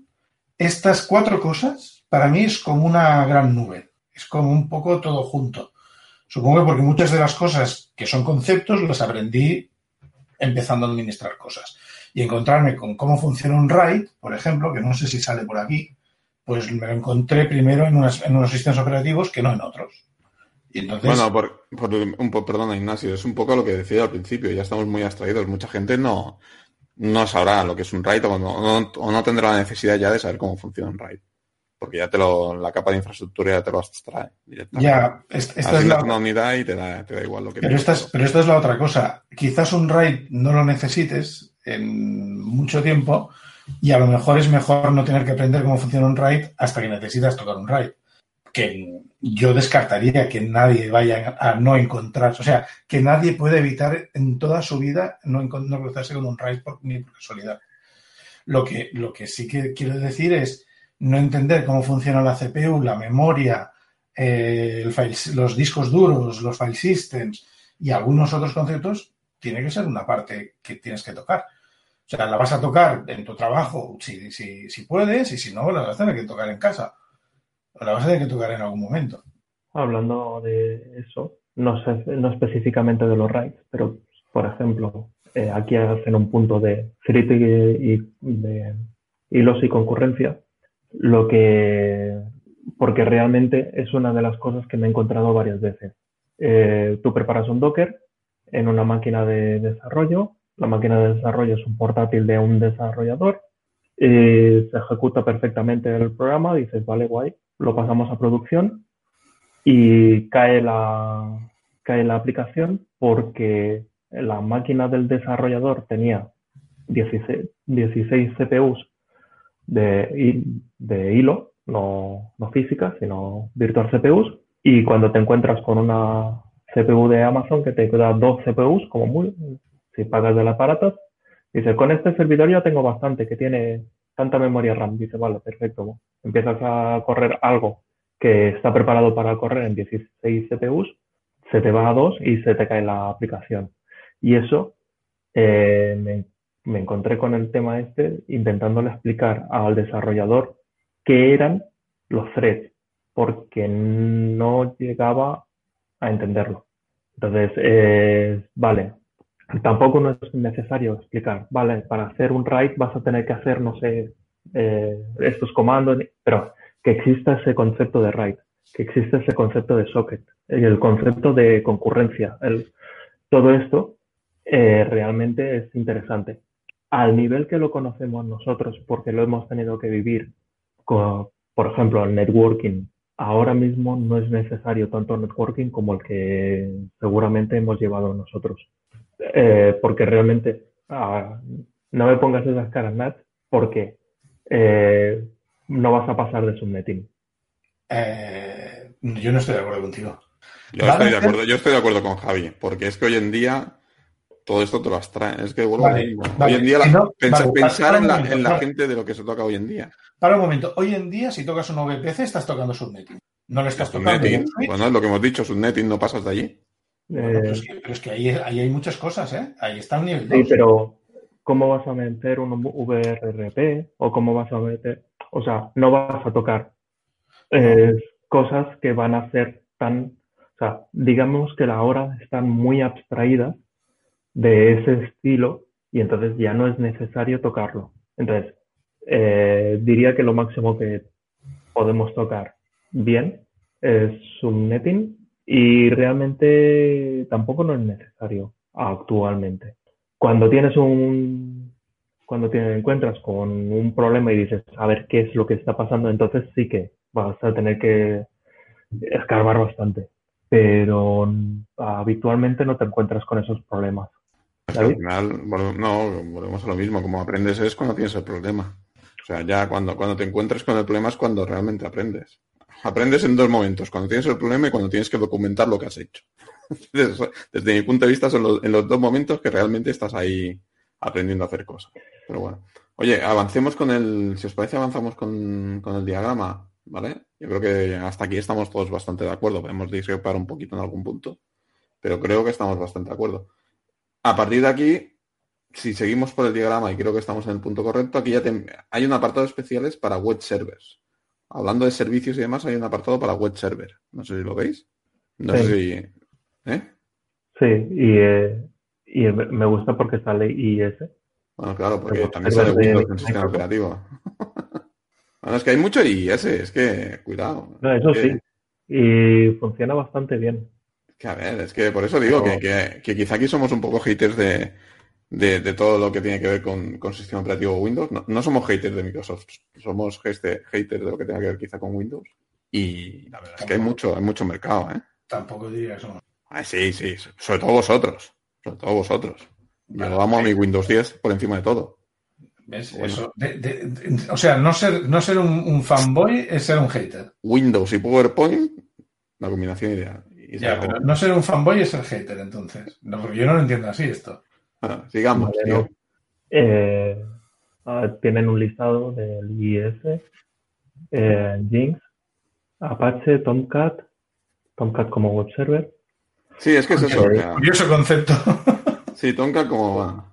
Estas cuatro cosas para mí es como una gran nube, es como un poco todo junto. Supongo que porque muchas de las cosas que son conceptos las aprendí empezando a administrar cosas. Y encontrarme con cómo funciona un RAID, por ejemplo, que no sé si sale por aquí, pues me lo encontré primero en, en unos sistemas operativos que no en otros. Y entonces... Bueno, por, por un perdona Ignacio, es un poco lo que decía al principio, ya estamos muy abstraídos, mucha gente no, no sabrá lo que es un RAID o no, o no, o no tendrá la necesidad ya de saber cómo funciona un RAID porque ya te lo, la capa de infraestructura ya te lo abstrae. Ya, esta, esta es la una unidad y te da, te da igual lo que pero esta, es, pero esta es la otra cosa. Quizás un RAID no lo necesites en mucho tiempo y a lo mejor es mejor no tener que aprender cómo funciona un RAID hasta que necesitas tocar un RAID. Que yo descartaría que nadie vaya a no encontrar, o sea, que nadie puede evitar en toda su vida no, no cruzarse con un RAID por, ni por casualidad. Lo que, lo que sí que quiero decir es no entender cómo funciona la CPU, la memoria, eh, los discos duros, los file systems y algunos otros conceptos, tiene que ser una parte que tienes que tocar. O sea, la vas a tocar en tu trabajo si, si, si puedes y si no, la vas a tener que tocar en casa. La vas a tener que tocar en algún momento. Hablando de eso, no, no específicamente de los RAIDs, pero por ejemplo, eh, aquí hacen un punto de thread y, de hilos y concurrencia lo que, porque realmente es una de las cosas que me he encontrado varias veces. Eh, tú preparas un Docker en una máquina de desarrollo, la máquina de desarrollo es un portátil de un desarrollador, y se ejecuta perfectamente el programa, dices, vale, guay, lo pasamos a producción y cae la, cae la aplicación porque la máquina del desarrollador tenía 16, 16 CPUs de, de hilo, no, no física, sino virtual CPUs. Y cuando te encuentras con una CPU de Amazon que te da dos CPUs, como muy, si pagas del aparato, dice, con este servidor ya tengo bastante, que tiene tanta memoria RAM. Dice, vale, perfecto. Empiezas a correr algo que está preparado para correr en 16 CPUs, se te va a dos y se te cae la aplicación. Y eso eh, me encontré con el tema este intentándole explicar al desarrollador qué eran los threads, porque no llegaba a entenderlo. Entonces, eh, vale, tampoco no es necesario explicar, vale, para hacer un write vas a tener que hacer, no sé, eh, estos comandos, pero que exista ese concepto de write, que exista ese concepto de socket, el concepto de concurrencia, todo esto eh, realmente es interesante al nivel que lo conocemos nosotros, porque lo hemos tenido que vivir, con, por ejemplo, el networking, ahora mismo no es necesario tanto networking como el que seguramente hemos llevado nosotros. Eh, porque realmente, ah, no me pongas esas caras, Nat, porque eh, no vas a pasar de subnetting. Eh, yo no estoy de acuerdo contigo. Yo estoy, de acuerdo, yo estoy de acuerdo con Javi, porque es que hoy en día todo esto te lo abstrae. Es que Vale, vale. Hoy en día, la- Si no, pensa- vale, pensar en la, momento, en la para- gente de lo que se toca hoy en día. Para un momento, hoy en día, si tocas un VPC, estás tocando subnetting. No le estás tocando. Subnetting, bueno, es lo que hemos dicho, subnetting no pasas de allí. Bueno, Eh, pero es que, pero es que ahí, ahí hay muchas cosas, ¿eh? Ahí está el nivel Sí, 2. pero ¿cómo vas a meter un VRRP? ¿O cómo vas a meter? O sea, no vas a tocar eh, cosas que van a ser tan... O sea, digamos que ahora están muy abstraídas de ese estilo y entonces ya no es necesario tocarlo. Entonces, eh, diría que lo máximo que podemos tocar bien es subnetting y realmente tampoco no es necesario actualmente. Cuando tienes un cuando te encuentras con un problema y dices a ver qué es lo que está pasando, entonces sí que vas a tener que escarbar bastante. Pero habitualmente no te encuentras con esos problemas. Es que al final, no, volvemos a lo mismo. Como aprendes es cuando tienes el problema. O sea, ya cuando, cuando te encuentres con el problema es cuando realmente aprendes. Aprendes en dos momentos, cuando tienes el problema y cuando tienes que documentar lo que has hecho. Desde, mi punto de vista son los, en los dos momentos que realmente estás ahí aprendiendo a hacer cosas. Pero bueno. Oye, avancemos con el, si os parece, avanzamos con, el diagrama, ¿vale? Yo creo que hasta aquí estamos todos bastante de acuerdo. Podemos discrepar un poquito en algún punto, pero creo que estamos bastante de acuerdo. A partir de aquí, si seguimos por el diagrama y creo que estamos en el punto correcto, aquí ya hay un apartado especiales para web servers. Hablando de servicios y demás, hay un apartado para web server. No sé si lo veis. No sé si. ¿eh? Sí, y, eh, y me gusta porque sale IIS. Bueno, claro, porque también sale Windows en el sistema operativo. <laughs> bueno, es que hay mucho IIS, es que, cuidado. No, eso sí. Y funciona bastante bien. Que a ver, es que por eso digo que, que, que, quizá aquí somos un poco haters de, de, de, todo lo que tiene que ver con, con sistema operativo Windows. No, no, somos haters de Microsoft, somos haters de lo que tenga que ver quizá con Windows. Y la verdad es que hay mucho, hay mucho mercado, ¿eh? Tampoco diría eso. Ah, sí, sí, sobre todo vosotros. Sobre todo vosotros. Yo lo amo a mi Windows 10 por encima de todo. ¿Ves? Bueno. Eso, de, de, de, o sea, no ser, no ser un, un, fanboy es ser un hater. Windows y PowerPoint, la combinación ideal. Y ya, pero no ser un fanboy es ser hater, entonces. No, porque yo no lo entiendo así esto. Ah, <laughs> sigamos. Eh, tienen un listado del IIS, eh, Jinx, Apache, Tomcat, Tomcat como web server. Sí, es que es eso. Curioso concepto. <laughs> sí, Tomcat como va.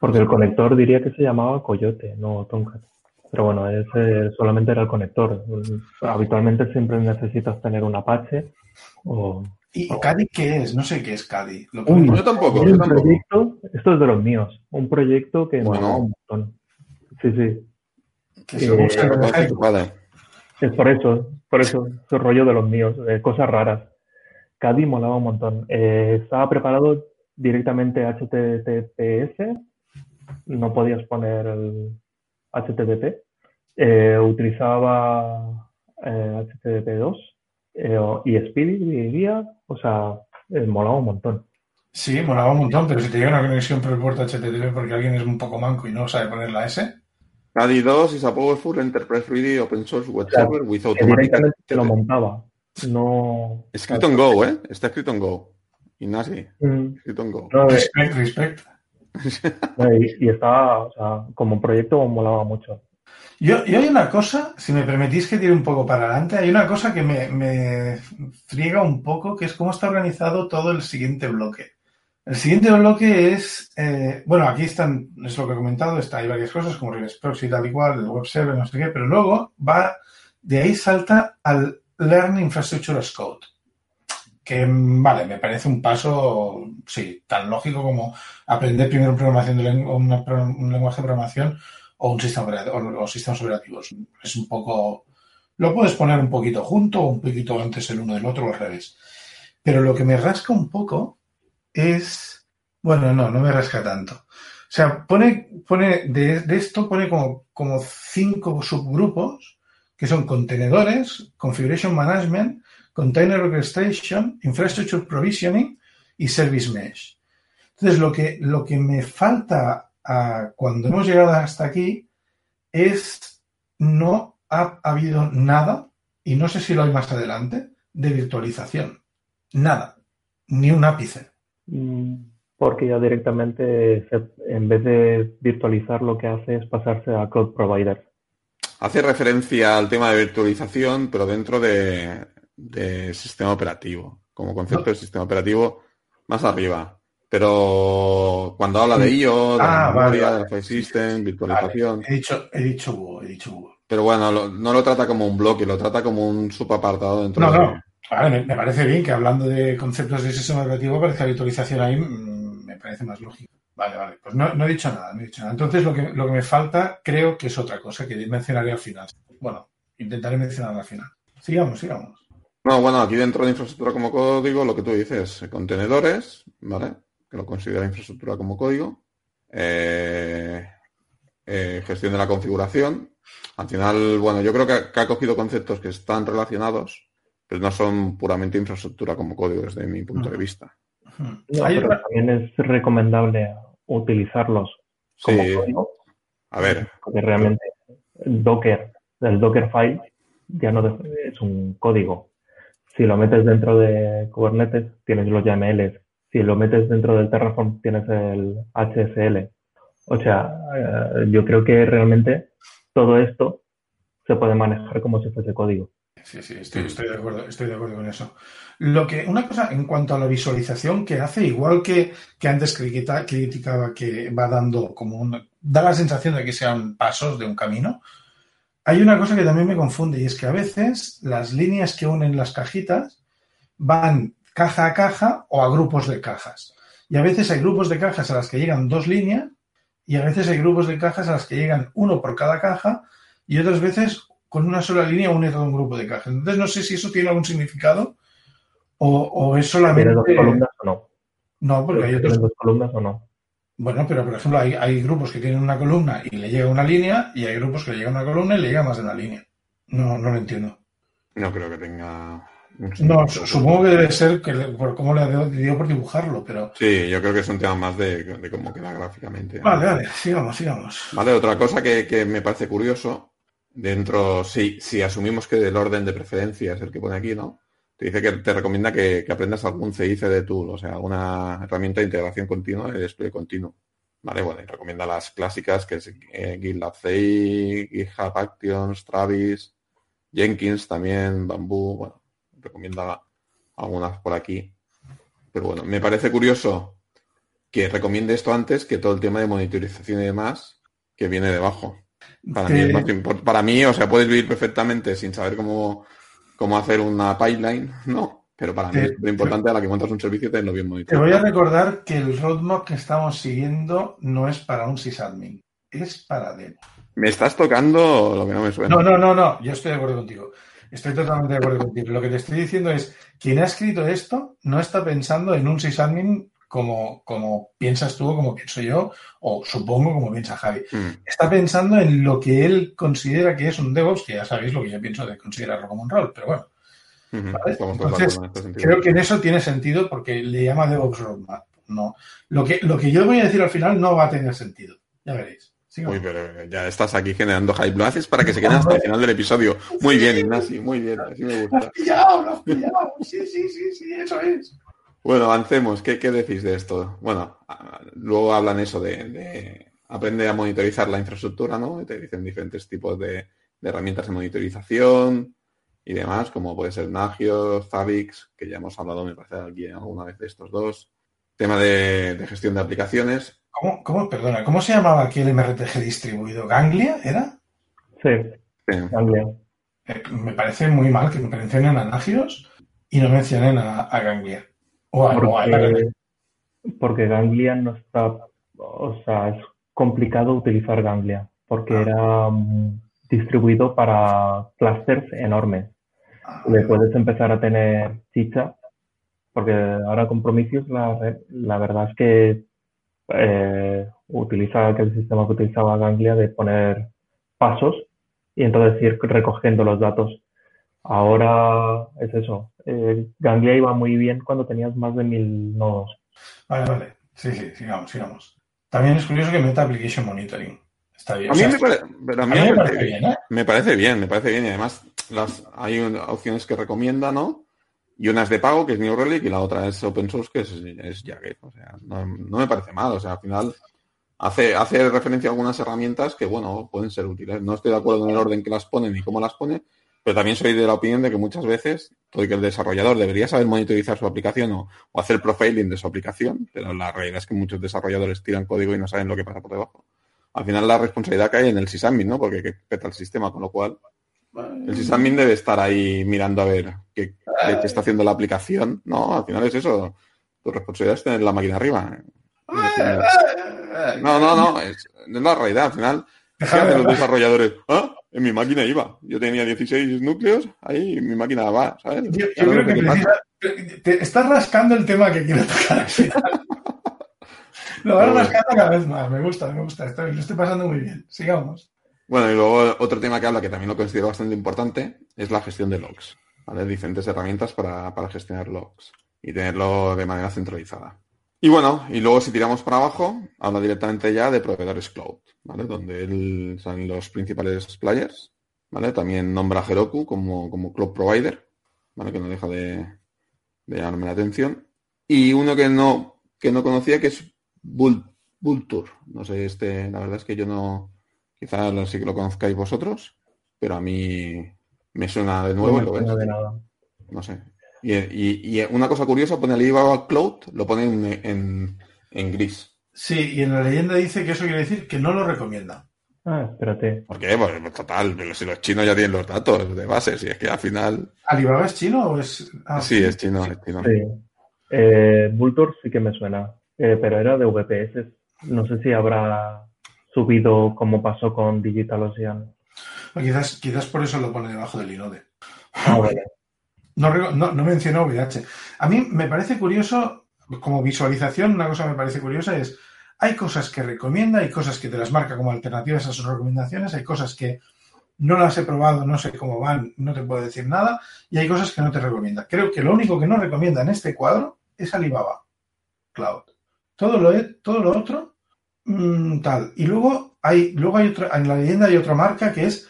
Porque el conector diría que se llamaba Coyote, no Tomcat. Pero bueno, ese solamente era el conector. Habitualmente siempre necesitas tener un Apache o... ¿Y Cadi qué es? No sé qué es. Lo un, yo tampoco, yo tampoco. Proyecto, esto es de los míos. Un proyecto que bueno. me un montón. Sí, sí. Que se busca eh, vale. Es por eso, por eso, es el rollo de los míos, eh, cosas raras. Cadi molaba un montón. Eh, estaba preparado directamente HTTPS, no podías poner el HTTP. Eh, utilizaba eh, HTTP2 y Speedy diría, o sea, molaba un montón. Sí, molaba un montón, pero si te llega una conexión por el puerto HTTP porque alguien es un poco manco y no sabe poner la S. Cadi 2 is a powerful enterprise ready open source web Claro, server with que automatic directamente te lo montaba. No. Escrito en Go, ¿eh? Está escrito en Go. Ignasi, Mm, escrito en Go. no, eh, Respect, respect. y, y estaba, o sea, como proyecto molaba mucho. Yo, hay una cosa, si me permitís que tire un poco para adelante, hay una cosa que me, me friega un poco, que es cómo está organizado todo el siguiente bloque. El siguiente bloque es, eh, bueno, aquí están, es lo que he comentado, está, hay varias cosas como Reverse Proxy tal y cual, el web server, no sé qué, pero luego va, de ahí salta al Learn Infrastructure as Code. Que, vale, me parece un paso, sí, tan lógico como aprender primero programación de un lenguaje de programación o un sistema o, o sistemas operativos. Es un poco, lo puedes poner un poquito junto un poquito antes el uno del otro o al revés. Pero lo que me rasca un poco es, bueno, no, no me rasca tanto. O sea, pone, pone de, de esto pone como, como cinco subgrupos que son contenedores, configuration management, container orchestration, infrastructure provisioning y service mesh. Entonces, lo que, lo que me falta a, cuando hemos llegado hasta aquí es no ha habido nada, y no sé si lo hay más adelante, de virtualización. Nada. Ni un ápice. Mm, Porque ya directamente, en vez de virtualizar, lo que hace es pasarse a cloud provider. Hace referencia al tema de virtualización, pero dentro de, de sistema operativo, como concepto de sistema operativo más arriba. Pero cuando habla de IO, de Ah, la vale, memoria, vale. del file system, virtualización. He dicho, he dicho Hugo, he dicho Hugo. Pero bueno, lo- no lo trata como un bloque, lo trata como un subapartado dentro No, de... no. Vale, me, me parece bien que hablando de conceptos de sistema operativo aparezca virtualización ahí, mm, me parece más lógico. Vale, vale. Pues no, no he dicho nada, no he dicho nada. Entonces lo que, lo que me falta creo que es otra cosa que mencionaré al final. Bueno, intentaré mencionar al final. Sigamos, sigamos. No, bueno, aquí dentro de infraestructura como código, lo que tú dices, contenedores, ¿vale? Que lo considera infraestructura como código. Eh, eh, gestión de la configuración. Al final, bueno, yo creo que, que ha cogido conceptos que están relacionados, pero no son puramente infraestructura como código desde mi punto de vista. No, pero también es recomendable utilizarlos como Sí, código, a ver, porque realmente Docker, el Dockerfile, ya no es un código. Si lo metes dentro de Kubernetes, tienes los YAMLs. Si lo metes dentro del Terraform, tienes el HSL. O sea, eh, yo creo que realmente todo esto se puede manejar como si fuese código. Sí, sí, estoy, estoy, de acuerdo, estoy de acuerdo con eso. Lo que, una cosa en cuanto a la visualización que hace, igual que, que antes criticaba que va dando como un, da la sensación de que sean pasos de un camino. Hay una cosa que también me confunde y es que a veces las líneas que unen las cajitas van caja a caja o a grupos de cajas. Y a veces hay grupos de cajas a las que llegan dos líneas y a veces hay grupos de cajas a las que llegan uno por cada caja y otras veces con una sola línea une todo un grupo de cajas. Entonces no sé si eso tiene algún significado o, o es solamente... ¿Tiene dos columnas o no? No, porque hay otros... dos columnas o no? Bueno, pero por ejemplo hay, hay, grupos que tienen una columna y le llega una línea y hay grupos que le llega una columna y le llega más de una línea. No, no lo entiendo. No creo que tenga... No, supongo que debe ser que por cómo le ha dio por dibujarlo, pero... Sí, yo creo que es un tema más de, de cómo queda gráficamente. Vale, vale, sigamos, sigamos. Vale, otra cosa que, que me parece curioso, dentro, sí, si asumimos que el orden de preferencia es el que pone aquí, ¿no? Te dice que te recomienda que, que aprendas algún CIC de tool, o sea, alguna herramienta de integración continua de despliegue continuo. Vale, bueno, y recomienda las clásicas que es eh, GitLab CI, GitHub Actions, Travis, Jenkins también, Bamboo, bueno, recomienda algunas por aquí. Pero bueno, me parece curioso que recomiende esto antes que todo el tema de monitorización y demás que viene debajo. Para, mí, es más para mí, o sea, puedes vivir perfectamente sin saber cómo, cómo hacer una pipeline, <laughs> no. Pero para mí es muy importante a la que montas un servicio tenerlo bien monitorizado. Te voy a recordar que el roadmap que estamos siguiendo no es para un sysadmin, es para demo. Me estás tocando lo que no me suena. No, no, no, no, yo estoy de acuerdo contigo. Estoy totalmente de acuerdo contigo. Lo que te estoy diciendo es, quien ha escrito esto no está pensando en un sysadmin como, como piensas tú o como pienso yo, o supongo como piensa Javi. Mm. Está pensando en lo que él considera que es un DevOps, que ya sabéis lo que yo pienso de considerarlo como un rol, pero bueno. Entonces, en este creo que en eso tiene sentido porque le llama DevOps Roadmap. No. Lo que, lo que yo voy a decir al final no va a tener sentido. Ya veréis. Sigamos. Uy, pero ya estás aquí generando hype. Lo haces para que se queden hasta el final del episodio. Muy bien, Ignacio, muy bien. Así me Lo has gusta. pillado, lo has pillado. Sí, sí, sí, sí, eso es. Bueno, avancemos. ¿Qué, qué decís de esto? Bueno, luego hablan eso de, de aprende a monitorizar la infraestructura, ¿no? Y Te dicen diferentes tipos de, de herramientas de monitorización y demás, como puede ser Nagios, Zabbix, que ya hemos hablado, me parece, aquí alguna vez de estos dos. Tema de, de gestión de aplicaciones. ¿Cómo, cómo, perdona, ¿cómo se llamaba aquí el MRTG distribuido? ¿Ganglia era? Sí, Sí. Ganglia. Eh, me parece muy mal que me mencionen a Nagios y no mencionen a, a Ganglia. O a, o a Porque, porque Ganglia no está, o sea, es complicado utilizar Ganglia, porque Ah. era mm, distribuido para clusters enormes. Le puedes empezar a tener chicha, porque ahora con Prometheus la verdad es que eh, utiliza el sistema que utilizaba Ganglia de poner pasos y entonces ir recogiendo los datos. Ahora es eso. eh, Ganglia iba muy bien cuando tenías más de mil nodos. Vale, vale. Sí, sí, sigamos, sigamos. También es curioso que meta Application Monitoring. Está bien. A O mí sea, me, pare- pero a a mí me me parece parece bien. bien, ¿eh? Me parece bien, me parece bien. Y además las, hay un- opciones que recomienda, ¿no? Y una es de pago, que es New Relic, y la otra es open source, que es, es Jagged. O sea, no, me parece mal. O sea, al final hace, hace referencia a algunas herramientas que, bueno, pueden ser útiles. No estoy de acuerdo en el orden que las ponen y cómo las pone, pero también soy de la opinión de que muchas veces, todo que el desarrollador debería saber monitorizar su aplicación o, hacer profiling de su aplicación, pero la realidad es que muchos desarrolladores tiran código y no saben lo que pasa por debajo. Al final la responsabilidad cae en el sysadmin, ¿no? Porque que peta el sistema, con lo cual el sysadmin debe estar ahí mirando a ver qué, qué- qué está haciendo la aplicación. No, al final es eso. Tu responsabilidad es tener la máquina arriba. No, no, no, es, es la realidad. Al final, ¿qué hacen los desarrolladores? <laughs> Ah, en mi máquina iba. Yo tenía 16 núcleos, ahí mi máquina va, ¿sabes? Yo, creo que precisa- te estás rascando el tema que quiero tocar. <laughs> Lo vas rascando cada vez más. Me gusta, me gusta. Estoy, lo estoy pasando muy bien. Sigamos. Bueno, y luego otro tema que habla, que también lo considero bastante importante, es la gestión de logs. ¿vale? Diferentes herramientas para, para gestionar logs y tenerlo de manera centralizada. Y bueno, y luego si tiramos para abajo, habla directamente ya de proveedores cloud, ¿vale? Donde él son los principales players, ¿vale? También nombra a Heroku como, como cloud provider, ¿vale? Que no deja de, de llamarme la atención. Y uno que no, que no conocía, que es Vulture. No sé, este, la verdad es que yo no, quizás sí que lo conozcáis vosotros, pero a mí me suena de nuevo. No me suena de nada. No sé. Y, y- y una cosa curiosa, pone Alibaba Cloud, lo pone en, en- en gris. Sí, y en la leyenda dice que eso quiere decir que no lo recomienda. Ah, espérate. ¿Por qué? Pues total, pero si los chinos ya tienen los datos de base, si es que al final... ¿Alibaba es chino o es...? ah, sí, es chino, es chino. Sí. Eh, Vulture sí que me suena, eh, pero era de VPS. No sé si habrá subido como pasó con DigitalOcean. O quizás, quizás por eso lo pone debajo del inode. Ah, vale. <laughs> No, no, no mencionó VH. A mí me parece curioso, como visualización, una cosa me parece curiosa es, hay cosas que recomienda, hay cosas que te las marca como alternativas a sus recomendaciones, hay cosas que no las he probado, no sé cómo van, no te puedo decir nada, y hay cosas que no te recomienda. Creo que lo único que no recomienda en este cuadro es Alibaba Cloud. Todo lo, todo lo otro, mm, tal. Y luego hay, luego hay otra, en la leyenda hay otra marca que es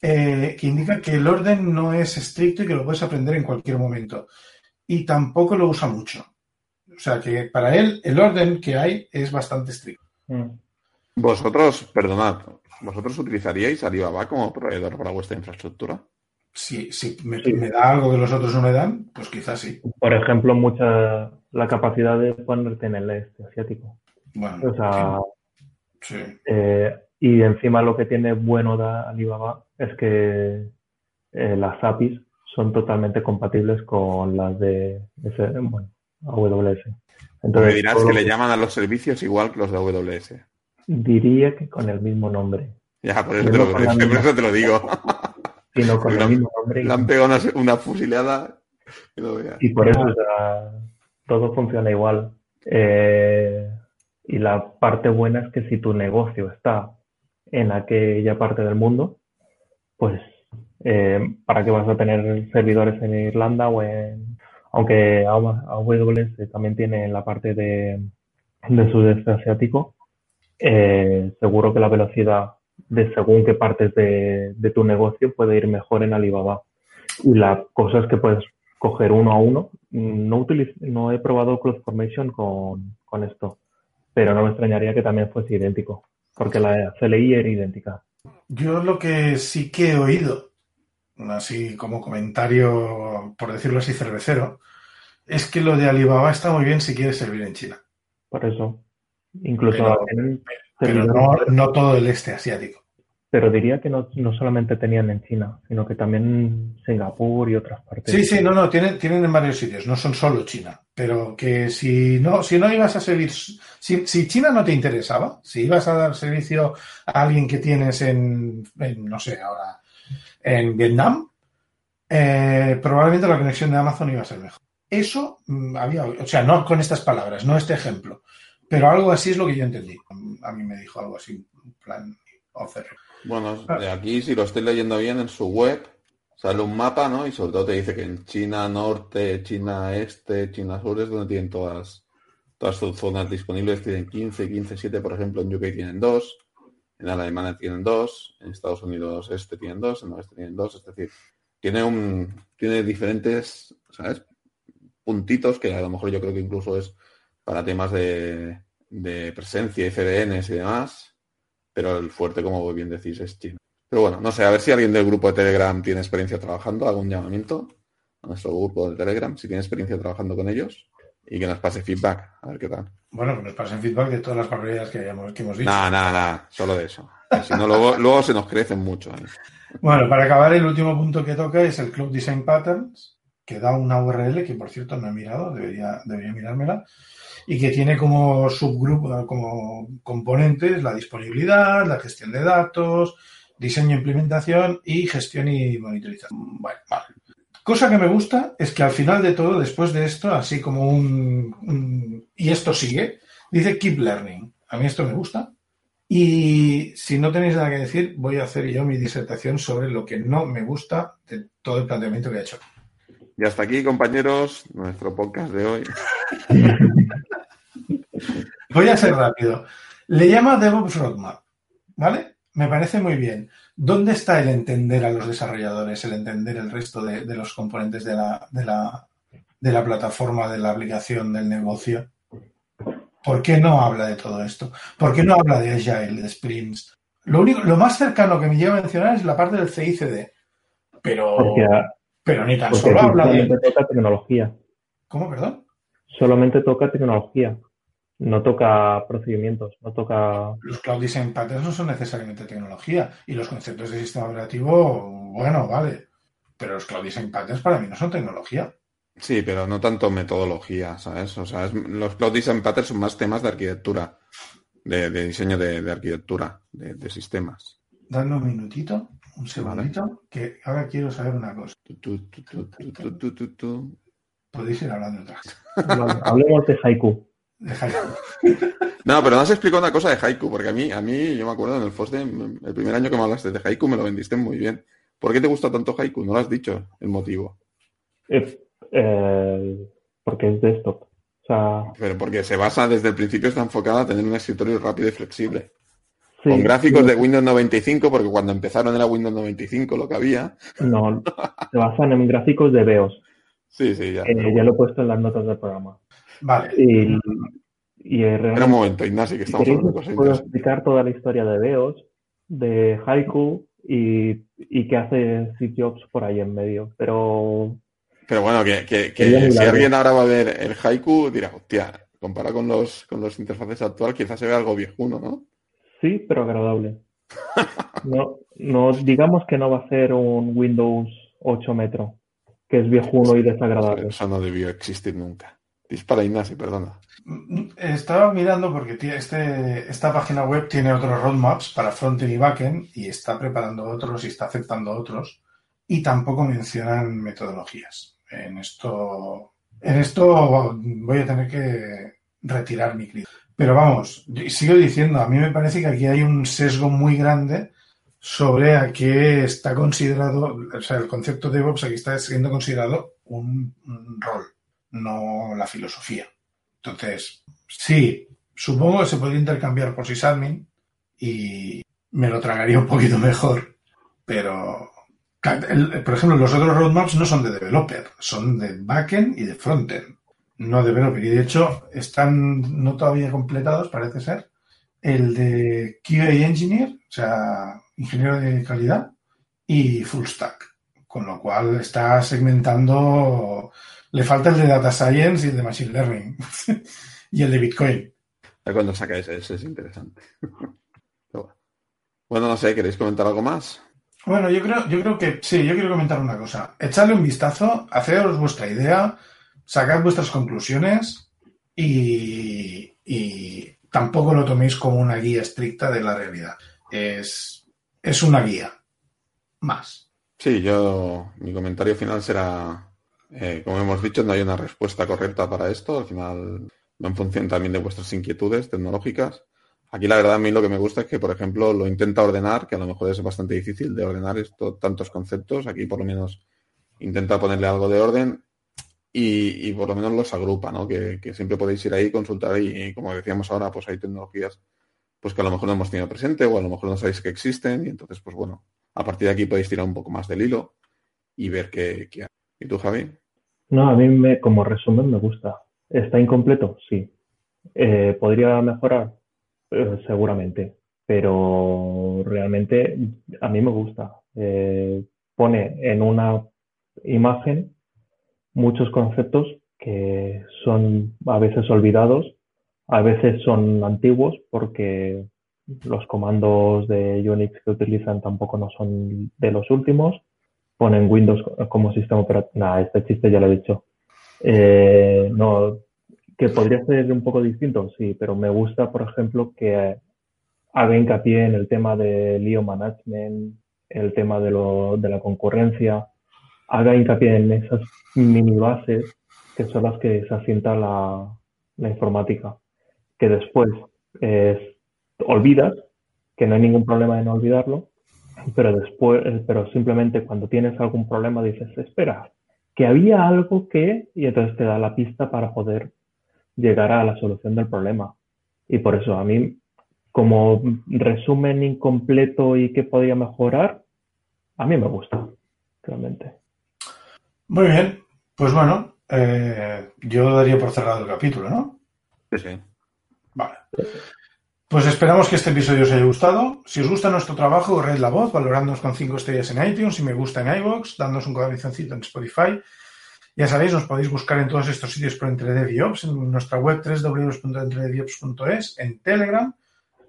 eh, que indica que el orden no es estricto y que lo puedes aprender en cualquier momento. Y tampoco lo usa mucho. O sea que para él el orden que hay es bastante estricto. Mm. Vosotros, perdonad, ¿vosotros utilizaríais Alibaba como proveedor para vuestra infraestructura? Si, si me, Sí. me da algo que los otros no me dan, pues quizás sí. Por ejemplo, mucha la capacidad de ponerte en el este asiático. Bueno, O sea, sí. eh, y encima lo que tiene bueno de Alibaba es que eh, las APIs son totalmente compatibles con las de ese, bueno, AWS. Entonces, dirás todo que le llaman a los servicios igual que los de AWS. diría que con el mismo nombre, Ya, por eso, te lo, <laughs> por misma- eso te lo digo. sino con Le el han- mismo nombre. Le han pegado una, una fusilada veas. Y por eso o sea, todo funciona igual. Eh, y la parte buena es que si tu negocio está en aquella parte del mundo, pues eh, ¿para qué vas a tener servidores en Irlanda o en... Aunque AWS también tiene la parte de, de sudeste asiático, eh, seguro que la velocidad de según qué partes de, de tu negocio puede ir mejor en Alibaba. Y la cosa es que puedes coger uno a uno. No, utiliz- no he probado CloudFormation con, con esto, pero no me extrañaría que también fuese idéntico, porque la CLI era idéntica. Yo lo que sí que he oído, así como comentario, por decirlo así, cervecero, es que lo de Alibaba está muy bien si quieres servir en China, Por eso, incluso Pero- no, no todo el este asiático. Pero diría que no, no solamente tenían en China, sino que también Singapur y otras partes. Sí, sí, no, no, tienen, tienen en varios sitios, no son solo China, pero que si no, si no ibas a servir, si, si China no te interesaba, si ibas a dar servicio a alguien que tienes en, no sé, ahora, en Vietnam, eh, probablemente la conexión de Amazon iba a ser mejor. Eso mm, había, o sea, no con estas palabras, no este ejemplo, pero algo así es lo que yo entendí. A mí me dijo algo así, plan, off the record. Bueno, de aquí, si lo estoy leyendo bien, en su web sale un mapa, ¿no? Y sobre todo te dice que en China Norte, China Este, China Sur es donde tienen todas, todas sus zonas disponibles. Tienen 15, 15, 7, por ejemplo, en UK tienen dos, en Alemania tienen dos, en Estados Unidos Este tienen dos, en Oeste tienen dos, es decir, tiene un, tiene diferentes, ¿sabes? Puntitos que a lo mejor yo creo que incluso es para temas de, de presencia y CDNs y demás, pero el fuerte, como bien decís, es China. Pero bueno, no sé, a ver si alguien del grupo de Telegram tiene experiencia trabajando, un llamamiento a nuestro grupo de Telegram, si tiene experiencia trabajando con ellos, y que nos pase feedback, a ver qué tal. Bueno, que nos pasen feedback de todas las barbaridades que, hayamos, que hemos dicho. Nada, nada, nada, solo de eso. Si no, luego, luego se nos crecen mucho. ¿eh? Bueno, para acabar, el último punto que toca es el Cloud Design Patterns, que da una URL que, por cierto, no he mirado, debería, debería mirármela, y que tiene como subgrupo, como componentes la disponibilidad, la gestión de datos, diseño, implementación y gestión y monitorización. Bueno, vale. Cosa que me gusta es que al final de todo, después de esto, así como un, un- y esto sigue, dice keep learning. A mí esto me gusta. Y si no tenéis nada que decir, voy a hacer yo mi disertación sobre lo que no me gusta de todo el planteamiento que he hecho. Y hasta aquí, compañeros, nuestro podcast de hoy. <laughs> Voy a ser rápido. Le llama DevOps Roadmap, ¿vale? Me parece muy bien. ¿Dónde está el entender a los desarrolladores, el entender el resto de, de los componentes de la, de, la, de la plataforma, de la aplicación, del negocio? ¿Por qué no habla de todo esto? ¿Por qué no habla de Agile, de Sprints? Lo, único, lo más cercano que me lleva a mencionar es la parte del CICD. Pero, Porque, pero ni tan porque solo habla de... solamente toca tecnología. ¿Cómo, perdón? Solamente toca tecnología. No toca procedimientos, no toca... Los Cloud Design Patterns no son necesariamente tecnología y los conceptos de sistema operativo, bueno, vale. Pero los Cloud Design Patterns para mí no son tecnología. Sí, pero no tanto metodología, ¿sabes? O sea, es- los Cloud Design Patterns son más temas de arquitectura, de, de diseño de, de arquitectura, de, de sistemas. Dame un minutito, un segundito, que ahora quiero saber una cosa. Podéis ir hablando otra. Hablemos de haiku. <laughs> No, pero no has explicado una cosa de haiku, porque a mí, a mí yo me acuerdo en el FOSDE, el primer año que me hablaste de haiku, me lo vendiste muy bien. ¿Por qué te gusta tanto haiku? No lo has dicho, el motivo. Eh, eh, porque es desktop. O sea... Pero porque se basa desde el principio, está enfocada a tener un escritorio rápido y flexible sí, con gráficos sí, de Windows 95, porque cuando empezaron era Windows 95 lo que había. No, se basan en gráficos de BEOS. Sí, sí, ya. Eh, ya lo he puesto en las notas del programa. Vale, Y, y Espera un momento, Ignasi, que estamos hablando de cosas puedo explicar toda la historia de BEOS, de Haiku y, y qué hace Steve Jobs por ahí en medio. Pero Pero bueno, que, que- si alguien ahora va a ver el Haiku, dirá, hostia, comparado con los, con los interfaces actuales, quizás se ve algo viejuno, ¿no? Sí, pero agradable. No, no, digamos que no va a ser un Windows 8 Metro, que es viejuno y desagradable. Eso no debió existir nunca. Dispara, Ignasi, perdona. Estaba mirando porque este, esta página web tiene otros roadmaps para frontend y backend y está preparando otros y está aceptando otros y tampoco mencionan metodologías. En esto, en esto voy a tener que retirar mi crítica. Pero vamos, sigo diciendo, a mí me parece que aquí hay un sesgo muy grande sobre a qué está considerado, o sea, el concepto de DevOps aquí está siendo considerado un, rol, no la filosofía. Entonces, sí, supongo que se podría intercambiar por sysadmin y me lo tragaría un poquito mejor, pero, por ejemplo, los otros roadmaps no son de developer, son de backend y de frontend, no developer. Y de hecho, están no todavía completados, parece ser, el de QA Engineer, o sea, ingeniero de calidad, y full stack, con lo cual está segmentando le falta el de Data Science y el de Machine Learning. <laughs> y el de Bitcoin. Cuando saca ese, ese es interesante. <laughs> Bueno. No sé, ¿queréis comentar algo más? Bueno, yo creo, yo creo que sí, yo quiero comentar una cosa. Echadle un vistazo, hacedos vuestra idea, sacad vuestras conclusiones y, tampoco lo toméis como una guía estricta de la realidad. Es, es una guía. Más. Sí, yo, mi comentario final será, eh, como hemos dicho, no hay una respuesta correcta para esto. Al final en función también de vuestras inquietudes tecnológicas. Aquí la verdad a mí lo que me gusta es que, por ejemplo, lo intenta ordenar, que a lo mejor es bastante difícil de ordenar esto, tantos conceptos. Aquí por lo menos intenta ponerle algo de orden y, y por lo menos los agrupa, ¿no? Que, siempre podéis ir ahí, consultar y, como decíamos ahora, pues hay tecnologías pues que a lo mejor no hemos tenido presente o a lo mejor no sabéis que existen y entonces, pues bueno, a partir de aquí podéis tirar un poco más del hilo y ver qué, qué hay. ¿Y tú, Javi? No, a mí me, como resumen me gusta. ¿Está incompleto? Sí. Eh, ¿podría mejorar? Eh, seguramente. Pero realmente a mí me gusta. Eh, pone en una imagen muchos conceptos que son a veces olvidados, a veces son antiguos porque los comandos de Unix que utilizan tampoco no son de los últimos. Ponen Windows como sistema operativo. Nah, este chiste ya lo he dicho. Eh, no, que podría ser un poco distinto, sí, pero me gusta, por ejemplo, que haga hincapié en el tema del lío management, el tema de, lo, de la concurrencia, haga hincapié en esas mini bases que son las que se asienta la, informática, que después eh, olvidas, que no hay ningún problema en olvidarlo, pero después, pero simplemente cuando tienes algún problema dices, espera, que había algo que, y entonces te da la pista para poder llegar a la solución del problema. Y por eso a mí, como resumen incompleto y que podría mejorar, a mí me gusta, realmente. Muy bien. Pues bueno, eh, yo daría por cerrado el capítulo, ¿no? Sí, sí. Vale. Pues esperamos que este episodio os haya gustado. Si os gusta nuestro trabajo, red la voz, valorándonos con 5 estrellas en iTunes y me gusta en iVoox, dándonos un corazoncito en Spotify. Ya sabéis, nos podéis buscar en todos estos sitios por Entredev y Ops, en nuestra web www.entredeviops.es, en Telegram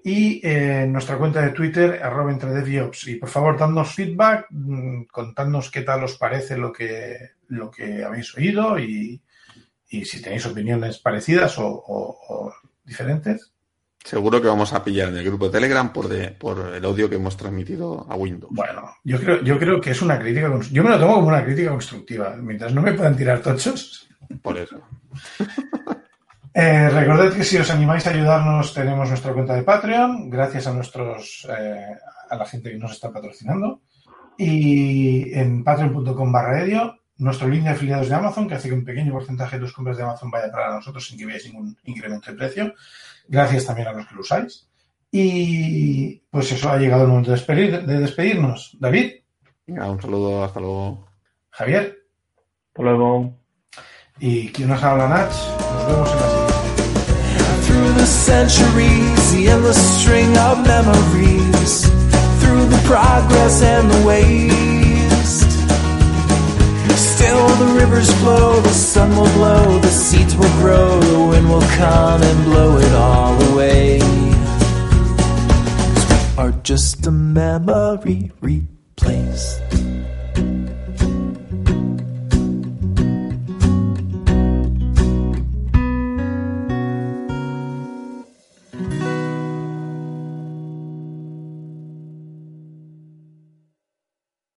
y en nuestra cuenta de Twitter, arroba Entredev y por favor, dadnos feedback, mm, contadnos qué tal os parece lo que, lo que habéis oído y, y si tenéis opiniones parecidas o, o- o diferentes. Seguro que vamos a pillar en el grupo de Telegram por, de- por el audio que hemos transmitido a Windows. Bueno, yo creo, yo creo que es una crítica. Yo me lo tomo como una crítica constructiva. Mientras no me puedan tirar tochos. Por eso. <laughs> Eh, recordad que si os animáis a ayudarnos, tenemos nuestra cuenta de Patreon. Gracias a nuestros eh, a la gente que nos está patrocinando. Y en patreon.com barra edio, nuestro link de afiliados de Amazon, que hace que un pequeño porcentaje de tus compras de Amazon vaya para nosotros sin que veáis ningún incremento de precio. Gracias también a los que lo usáis. Y pues eso ha llegado el momento de, despedir- de despedirnos. David, Venga, un saludo, hasta luego. Javier. Hasta luego. Y quien nos habla, Nach. Nos vemos en la siguiente. The centuries, the endless string of memories. Through the progress and the waste. Still the rivers flow, the sun will blow, the seeds will grow, the wind will come and blow it all away. 'Cause we are just a memory replaced.